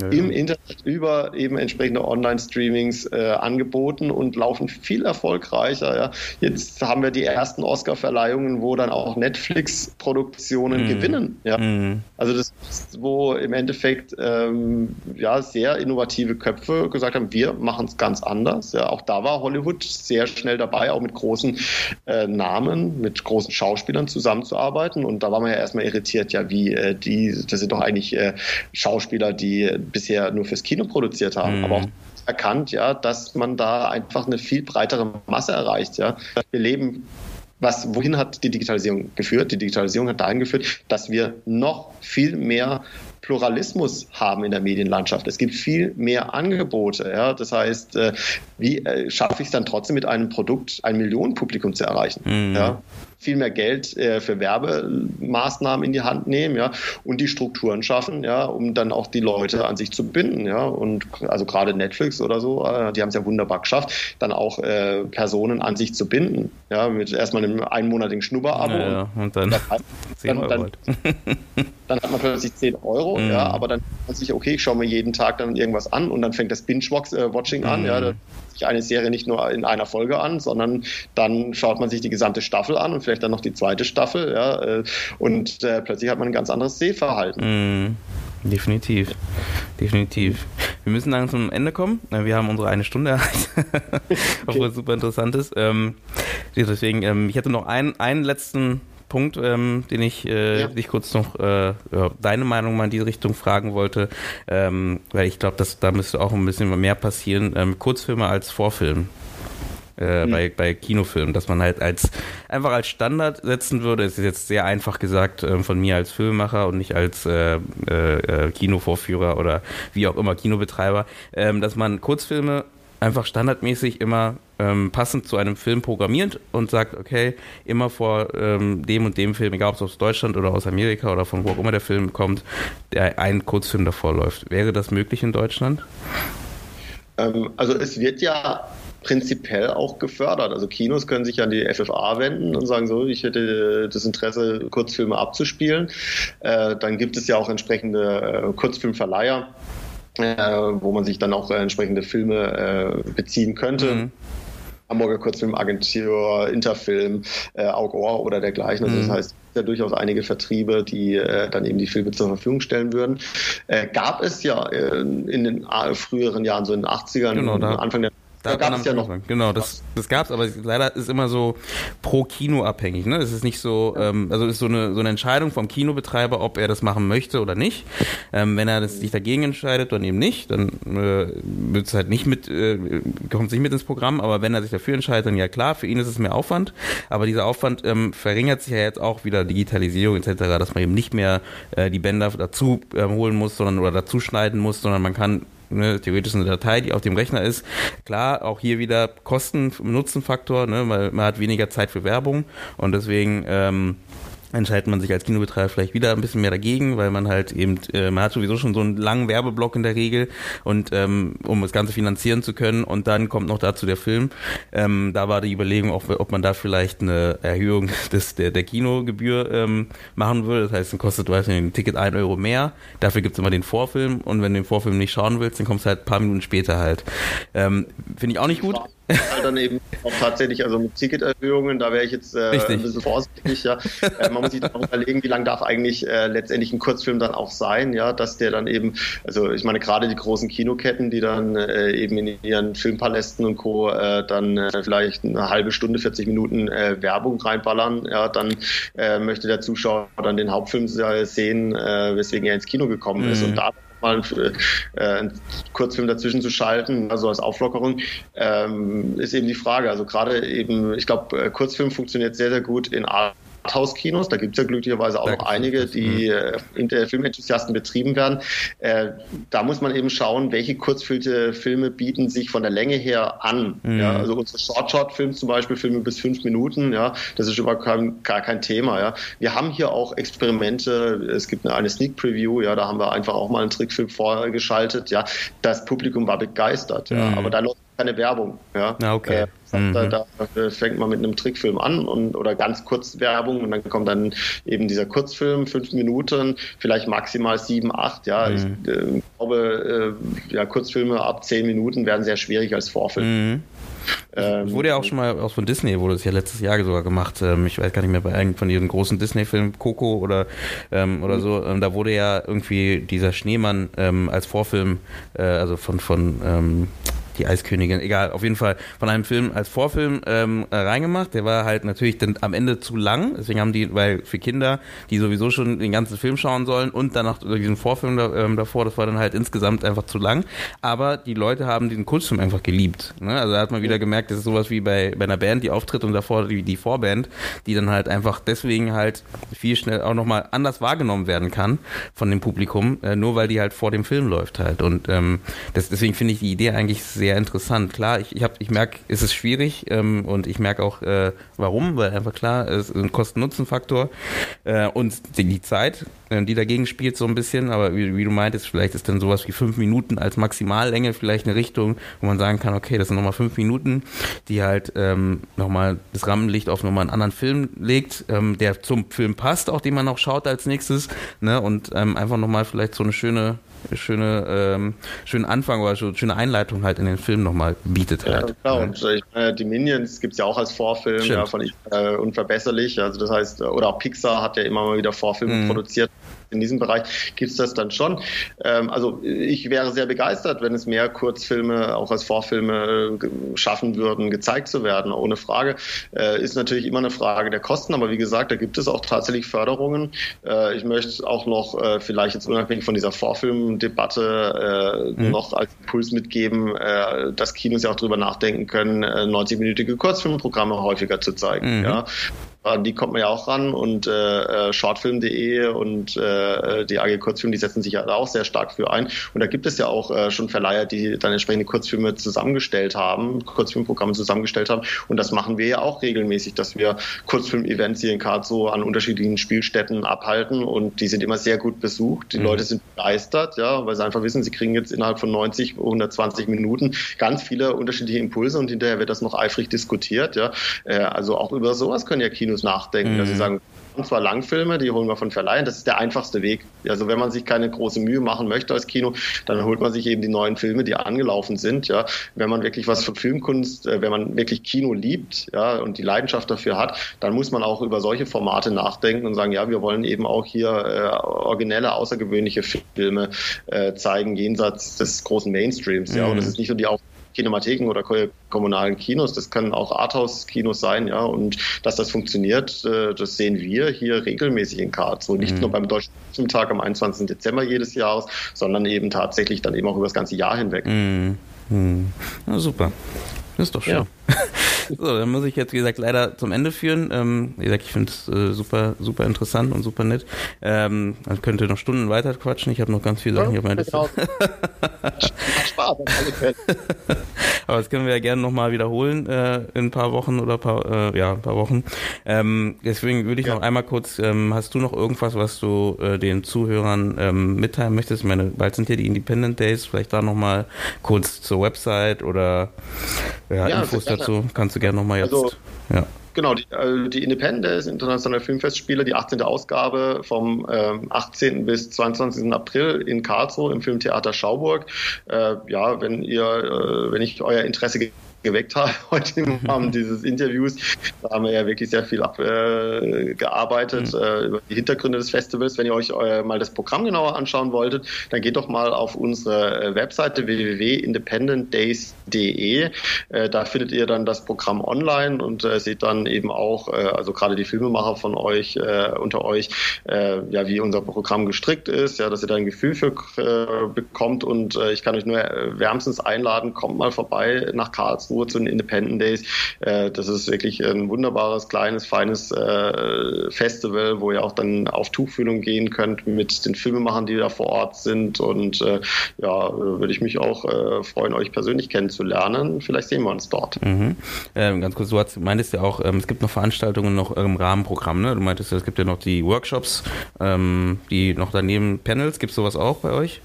ja, im Internet über eben entsprechende Online-Streamings äh, angeboten und laufen viel erfolgreicher. Ja. Jetzt haben wir die ersten Oscar-Verleihungen, wo dann auch Netflix-Produktionen mm. gewinnen. Ja. Mm. Also das ist, wo im Endeffekt ähm, ja, sehr innovative Köpfe gesagt haben, wir machen es ganz anders. Ja. Auch da war Hollywood sehr schnell dabei, auch mit großen äh, Namen, mit großen Schauspielern zusammenzuarbeiten. Und da war man ja erstmal irritiert, ja, wie äh, die, das sind doch eigentlich äh, Schauspieler, die bisher nur fürs Kino produziert haben, mhm. aber auch erkannt, ja, dass man da einfach eine viel breitere Masse erreicht. Ja. Wir leben was, wohin hat die Digitalisierung geführt? Die Digitalisierung hat dahin geführt, dass wir noch viel mehr Pluralismus haben in der Medienlandschaft. Es gibt viel mehr Angebote. Ja? Das heißt, äh, wie äh, schaffe ich es dann trotzdem mit einem Produkt ein Millionenpublikum zu erreichen? Mhm. Ja? Viel mehr Geld äh, für Werbemaßnahmen in die Hand nehmen, ja, und die Strukturen schaffen, ja, um dann auch die Leute an sich zu binden, ja. Und also gerade Netflix oder so, äh, die haben es ja wunderbar geschafft, dann auch äh, Personen an sich zu binden, ja, mit erstmal einem einmonatigen Schnupperabo. Ja, ja. und dann, dann, dann, dann, dann, hat man plötzlich 10 Euro, mhm. ja, aber dann man sich, okay, ich schaue mir jeden Tag dann irgendwas an und dann fängt das Binge-Watching an, mhm. ja, sich eine Serie nicht nur in einer Folge an, sondern dann schaut man sich die gesamte Staffel an und vielleicht dann noch die zweite Staffel, ja, äh, und äh, plötzlich hat man ein ganz anderes Sehverhalten. Mm. Definitiv, definitiv. Wir müssen langsam zum Ende kommen. Wir haben unsere eine Stunde erreicht, obwohl es super interessant ist. Ähm, deswegen, ähm, ich hätte noch einen, einen letzten Punkt, ähm, den ich äh, ja. dich kurz noch äh, deine Meinung mal in diese Richtung fragen wollte, ähm, weil ich glaube, dass da müsste auch ein bisschen mehr passieren. Ähm, Kurzfilme als Vorfilm. Äh, mhm. bei, bei Kinofilmen, dass man halt als einfach als Standard setzen würde, ist jetzt sehr einfach gesagt äh, von mir als Filmemacher und nicht als äh, äh, Kinovorführer oder wie auch immer Kinobetreiber, ähm, dass man Kurzfilme einfach standardmäßig immer ähm, passend zu einem Film programmiert und sagt, okay, immer vor ähm, dem und dem Film, egal ob es aus Deutschland oder aus Amerika oder von wo auch immer der Film kommt, der ein Kurzfilm davor läuft. Wäre das möglich in Deutschland? Ähm, also es wird ja prinzipiell auch gefördert. Also Kinos können sich an die FFA wenden und sagen so, ich hätte das Interesse, Kurzfilme abzuspielen. Äh, dann gibt es ja auch entsprechende äh, Kurzfilmverleiher, wo man sich dann auch äh, entsprechende Filme äh, beziehen könnte. Mhm. Hamburger Kurzfilmagentur, Interfilm, äh, Augor oder dergleichen. Also das mhm. heißt, ja durchaus einige Vertriebe, die äh, dann eben die Filme zur Verfügung stellen würden. Äh, gab es ja äh, in den äh, früheren Jahren, so in den 80ern, genau, Anfang der da, gab es ja noch. Genau, das, das gab es, aber leider ist immer so pro Kino abhängig. Ne? Es ist nicht so, ähm, also ist so eine, so eine Entscheidung vom Kinobetreiber, ob er das machen möchte oder nicht. Ähm, wenn er das, sich dagegen entscheidet, dann eben nicht. Dann äh, wird es halt nicht mit, äh, kommt es nicht mit ins Programm. Aber wenn er sich dafür entscheidet, dann ja klar, für ihn ist es mehr Aufwand. Aber dieser Aufwand ähm, verringert sich ja jetzt auch wieder Digitalisierung etc., dass man eben nicht mehr äh, die Bänder dazu äh, holen muss, sondern oder dazu schneiden muss, sondern man kann ne, theoretisch eine Datei, die auf dem Rechner ist. Klar, auch hier wieder Kosten-Nutzen-Faktor, ne, weil man hat weniger Zeit für Werbung und deswegen ähm, entscheidet man sich als Kinobetreiber vielleicht wieder ein bisschen mehr dagegen, weil man halt eben, äh, man hat sowieso schon so einen langen Werbeblock in der Regel und ähm, um das Ganze finanzieren zu können und dann kommt noch dazu der Film. Ähm, da war die Überlegung, auch, ob man da vielleicht eine Erhöhung des, der, der Kinogebühr ähm, machen würde. Das heißt, dann kostet, du weißt nicht, ein Ticket ein Euro mehr. Dafür gibt's immer den Vorfilm und wenn du den Vorfilm nicht schauen willst, dann kommst du halt ein paar Minuten später halt. Ähm, Finde ich auch nicht gut halt dann eben auch tatsächlich, also mit Ticketerhöhungen, da wäre ich jetzt äh, ein bisschen vorsichtig, ja. Äh, man muss sich dann auch überlegen, wie lang darf eigentlich äh, letztendlich ein Kurzfilm dann auch sein, ja, dass der dann eben, also ich meine gerade die großen Kinoketten, die dann äh, eben in ihren Filmpalästen und Co. Äh, dann äh, vielleicht eine halbe Stunde, 40 Minuten Werbung reinballern, ja, dann möchte der Zuschauer dann den Hauptfilm sehen, weswegen er ins Kino gekommen mhm. ist. Und da mal äh, einen Kurzfilm dazwischen zu schalten, also als Auflockerung, ähm, ist eben die Frage. Also gerade eben, ich glaube, äh, Kurzfilm funktioniert sehr, sehr gut in Art Arthouse-Kinos. Da gibt es ja glücklicherweise auch noch einige, die äh, Filmenthusiasten betrieben werden. Äh, da muss man eben schauen, welche Kurzfilme bieten sich von der Länge her an. Mhm. Ja, also unsere Short-Short-Filme zum Beispiel, Filme bis fünf Minuten, ja, das ist überhaupt kein, gar kein Thema. Ja. Wir haben hier auch Experimente. Es gibt eine, eine Sneak Preview, ja, da haben wir einfach auch mal einen Trickfilm vorgeschaltet. Ja, das Publikum war begeistert. Ja, mhm. aber da läuft keine Werbung. Ja, ah, okay. Äh, mhm. da, da, fängt man mit einem Trickfilm an und oder ganz kurz Werbung und dann kommt dann eben dieser Kurzfilm, fünf Minuten, vielleicht maximal sieben, acht. Ja, mhm. ich äh, glaube, äh, ja, Kurzfilme ab zehn Minuten werden sehr schwierig als Vorfilm. Mhm. Ähm, wurde ja auch schon mal auch von Disney, wurde es ja letztes Jahr sogar gemacht. Ähm, ich weiß gar nicht mehr bei einem von ihren großen Disney-Filmen, Coco oder, ähm, oder mhm. so. Ähm, da wurde ja irgendwie dieser Schneemann ähm, als Vorfilm, äh, also von, von ähm, die Eiskönigin, egal, auf jeden Fall von einem Film als Vorfilm ähm, äh, reingemacht. Der war halt natürlich dann am Ende zu lang, deswegen haben die, weil für Kinder, die sowieso schon den ganzen Film schauen sollen und dann noch diesen Vorfilm da, ähm, davor, das war dann halt insgesamt einfach zu lang. Aber die Leute haben diesen Kurzfilm einfach geliebt. Ne? Also da hat man wieder gemerkt, das ist sowas wie bei, bei einer Band, die auftritt und davor die, die Vorband, die dann halt einfach deswegen halt viel schnell auch nochmal anders wahrgenommen werden kann von dem Publikum, äh, nur weil die halt vor dem Film läuft halt. Und ähm, das, deswegen finde ich die Idee eigentlich sehr sehr interessant. Klar, ich, ich, ich merke, es ist schwierig ähm, und ich merke auch, äh, warum, weil einfach klar, es ist ein Kosten-Nutzen-Faktor äh, und die, die Zeit, äh, die dagegen spielt so ein bisschen, aber wie, wie, du meintest, vielleicht ist dann sowas wie fünf Minuten als Maximallänge vielleicht eine Richtung, wo man sagen kann, okay, das sind nochmal fünf Minuten, die halt ähm, nochmal das Rampenlicht auf nochmal einen anderen Film legt, ähm, der zum Film passt, auch den man noch schaut als nächstes, ne, und ähm, einfach nochmal vielleicht so eine schöne schöne, ähm, schönen Anfang oder so schöne Einleitung halt in den Film nochmal bietet halt. Ja, klar. Und ich meine, die Minions gibt es ja auch als Vorfilm ja, von äh, unverbesserlich. Also das heißt, oder auch Pixar hat ja immer mal wieder Vorfilme mhm. produziert in diesem Bereich gibt es das dann schon. Ähm, also ich wäre sehr begeistert, wenn es mehr Kurzfilme auch als Vorfilme äh, schaffen würden, gezeigt zu werden, ohne Frage. Äh, ist natürlich immer eine Frage der Kosten, aber wie gesagt, da gibt es auch tatsächlich Förderungen. Äh, ich möchte auch noch äh, vielleicht jetzt unabhängig von dieser Vorfilmdebatte äh, mhm. noch als Impuls mitgeben, äh, dass Kinos ja auch darüber nachdenken können, 90-minütige Kurzfilmprogramme häufiger zu zeigen. Mhm. Ja? An die kommt man ja auch ran und äh, äh shortfilm.de und äh, die AG Kurzfilm, die setzen sich ja auch sehr stark für ein. Und da gibt es ja auch äh, schon Verleiher, die dann entsprechende Kurzfilme zusammengestellt haben, Kurzfilmprogramme zusammengestellt haben. Und das machen wir ja auch regelmäßig, dass wir Kurzfilm-Events hier in Karlsruhe an unterschiedlichen Spielstätten abhalten und die sind immer sehr gut besucht. Die mhm. Leute sind begeistert, ja, weil sie einfach wissen, sie kriegen jetzt innerhalb von 90, 120 Minuten ganz viele unterschiedliche Impulse und hinterher wird das noch eifrig diskutiert, ja. Äh, also auch über sowas können ja Kino Kinos nachdenken, mhm. dass sie sagen, und zwar Langfilme, die holen wir von Verleihen. Das ist der einfachste Weg. Also wenn man sich keine große Mühe machen möchte als Kino, dann holt man sich eben die neuen Filme, die angelaufen sind. Ja, wenn man wirklich was für Filmkunst, äh, wenn man wirklich Kino liebt, ja, und die Leidenschaft dafür hat, dann muss man auch über solche Formate nachdenken und sagen, ja, wir wollen eben auch hier äh, originelle, außergewöhnliche Filme äh, zeigen jenseits des großen Mainstreams. Ja, und das mhm. ist nicht nur die Aufgabe Kinematheken oder kommunalen Kinos. Das können auch Arthouse-Kinos sein, ja. Und dass das funktioniert, äh, das sehen wir hier regelmäßig in Karlsruhe. Nicht mhm. nur beim Deutschen Tag am 21. Dezember jedes Jahres, sondern eben tatsächlich dann eben auch über das ganze Jahr hinweg. Mhm. Mhm. Na, super. Das ist doch schön. Ja. so, dann muss ich jetzt, wie gesagt, leider zum Ende führen. Ähm, wie gesagt, ich finde es äh, super, super interessant und super nett. Ähm, man könnte noch Stunden weiter quatschen. Ich habe noch ganz viele Sachen hier auf meiner Liste. Macht Spaß, Aber das können wir ja gerne nochmal wiederholen äh, in ein paar Wochen oder paar, äh, ja, ein paar Wochen. Ähm, deswegen würde ich ja. noch einmal kurz, ähm, hast du noch irgendwas, was du äh, den Zuhörern ähm, mitteilen möchtest? Ich meine, bald sind hier die Independent Days, vielleicht da nochmal kurz zur Website oder ja, ja Infos dazu. Kannst du gerne nochmal jetzt. Also, ja. Genau, die, äh, die Independence, Internationale Filmfestspiele, die 18. Ausgabe vom ähm, 18. bis 22. April in Karlsruhe im Filmtheater Schauburg. Äh, ja, wenn ihr, äh, wenn ich euer Interesse geweckt habe heute im Rahmen dieses Interviews. Da haben wir ja wirklich sehr viel abgearbeitet äh, mhm. äh, über die Hintergründe des Festivals. Wenn ihr euch äh, mal das Programm genauer anschauen wolltet, dann geht doch mal auf unsere äh, Webseite www.independentdays.de. Äh, da findet ihr dann das Programm online und äh, seht dann eben auch, also gerade die Filmemacher von euch, unter euch, ja, wie unser Programm gestrickt ist, ja, dass ihr da ein Gefühl für bekommt und ich kann euch nur wärmstens einladen, kommt mal vorbei nach Karlsruhe Karlsruhe zu den Independent Days. Äh, das ist wirklich ein wunderbares, kleines, feines äh, Festival, wo ihr auch dann auf Tuchfühlung gehen könnt mit den Filmemachern, die da vor Ort sind. Und äh, ja, würde ich mich auch freuen, euch persönlich kennenzulernen. Vielleicht sehen wir uns dort. Mhm. Ähm, ganz kurz, du hast, meintest ja auch, ähm, es gibt noch Veranstaltungen noch im Rahmenprogramm. Ne? Du meintest, es gibt ja noch die Workshops, ähm, die noch daneben Panels. Gibt es sowas auch bei euch?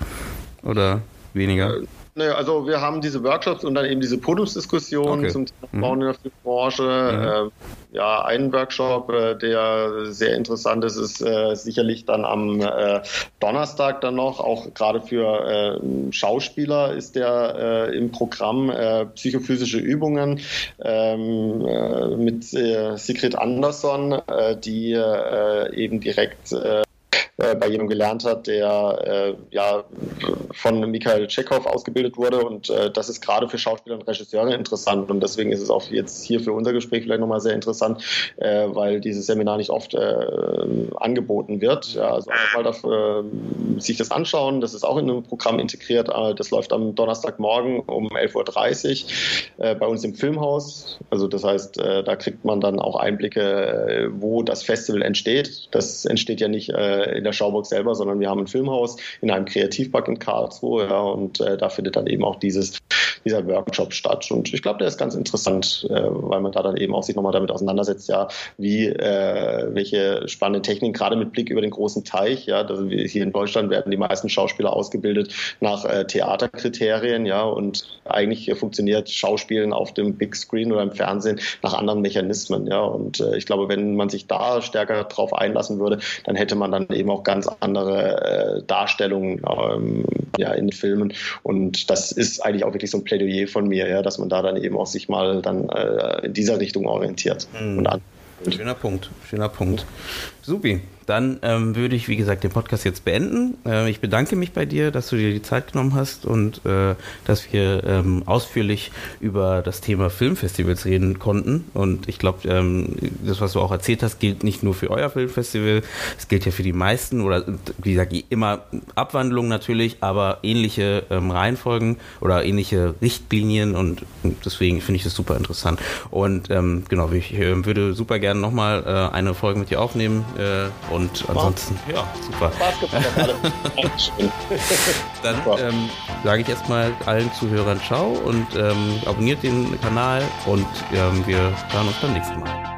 Oder weniger? Ne, also wir haben diese Workshops und dann eben diese Podiumsdiskussion okay. zum Thema mhm. Frauen in der Filmbranche. Mhm. Äh, ja, ein Workshop, äh, der sehr interessant ist, ist äh, sicherlich dann am äh, Donnerstag dann noch, auch gerade für äh, Schauspieler ist der äh, im Programm psychophysische Übungen ähm, mit Sigrid Andersson, die eben direkt äh, bei jedem gelernt hat, der äh, ja von Mikhail Tschechow ausgebildet wurde. Und äh, das ist gerade für Schauspieler und Regisseure interessant. Und deswegen ist es auch jetzt hier für unser Gespräch vielleicht nochmal sehr interessant, äh, weil dieses Seminar nicht oft äh, angeboten wird. Ja, also einfach mal dafür, äh, sich das anschauen. Das ist auch in einem Programm integriert. Das läuft am Donnerstagmorgen um 11.30 Uhr bei uns im Filmhaus. Also das heißt, da kriegt man dann auch Einblicke, wo das Festival entsteht. Das entsteht ja nicht in der Schauburg selber, sondern wir haben ein Filmhaus in einem Kreativpark in Karlsruhe ja, und äh, da findet dann eben auch dieses, dieser Workshop statt. Und ich glaube, der ist ganz interessant, äh, weil man da dann eben auch sich nochmal damit auseinandersetzt, ja, wie, äh, welche spannenden Techniken, gerade mit Blick über den großen Teich, ja, also hier in Deutschland werden die meisten Schauspieler ausgebildet nach äh, Theaterkriterien, ja, und eigentlich funktioniert Schauspielen auf dem Big Screen oder im Fernsehen nach anderen Mechanismen, ja, und äh, ich glaube, wenn man sich da stärker drauf einlassen würde, dann hätte man dann eben auch ganz andere äh, Darstellungen ähm, ja, in Filmen. Und das ist eigentlich auch wirklich so ein Plädoyer von mir, ja, dass man da dann eben auch sich mal dann äh, in dieser Richtung orientiert. Mhm. Und an Schöner Punkt, schöner Punkt. Supi. Dann ähm, würde ich, wie gesagt, den Podcast jetzt beenden. Äh, ich bedanke mich bei dir, dass du dir die Zeit genommen hast und äh, dass wir ähm, ausführlich über das Thema Filmfestivals reden konnten. Und ich glaube, ähm, das, was du auch erzählt hast, gilt nicht nur für euer Filmfestival, es gilt ja für die meisten oder wie gesagt, immer Abwandlungen natürlich, aber ähnliche ähm, Reihenfolgen oder ähnliche Richtlinien und, deswegen finde ich das super interessant. Und ähm, genau, ich äh, würde super gerne nochmal äh, eine Folge mit dir aufnehmen äh, und ansonsten, ja, super. Spaß gemacht, Dann ähm, sage ich erstmal allen Zuhörern Ciao und ähm, abonniert den Kanal und ähm, wir hören uns beim nächsten Mal.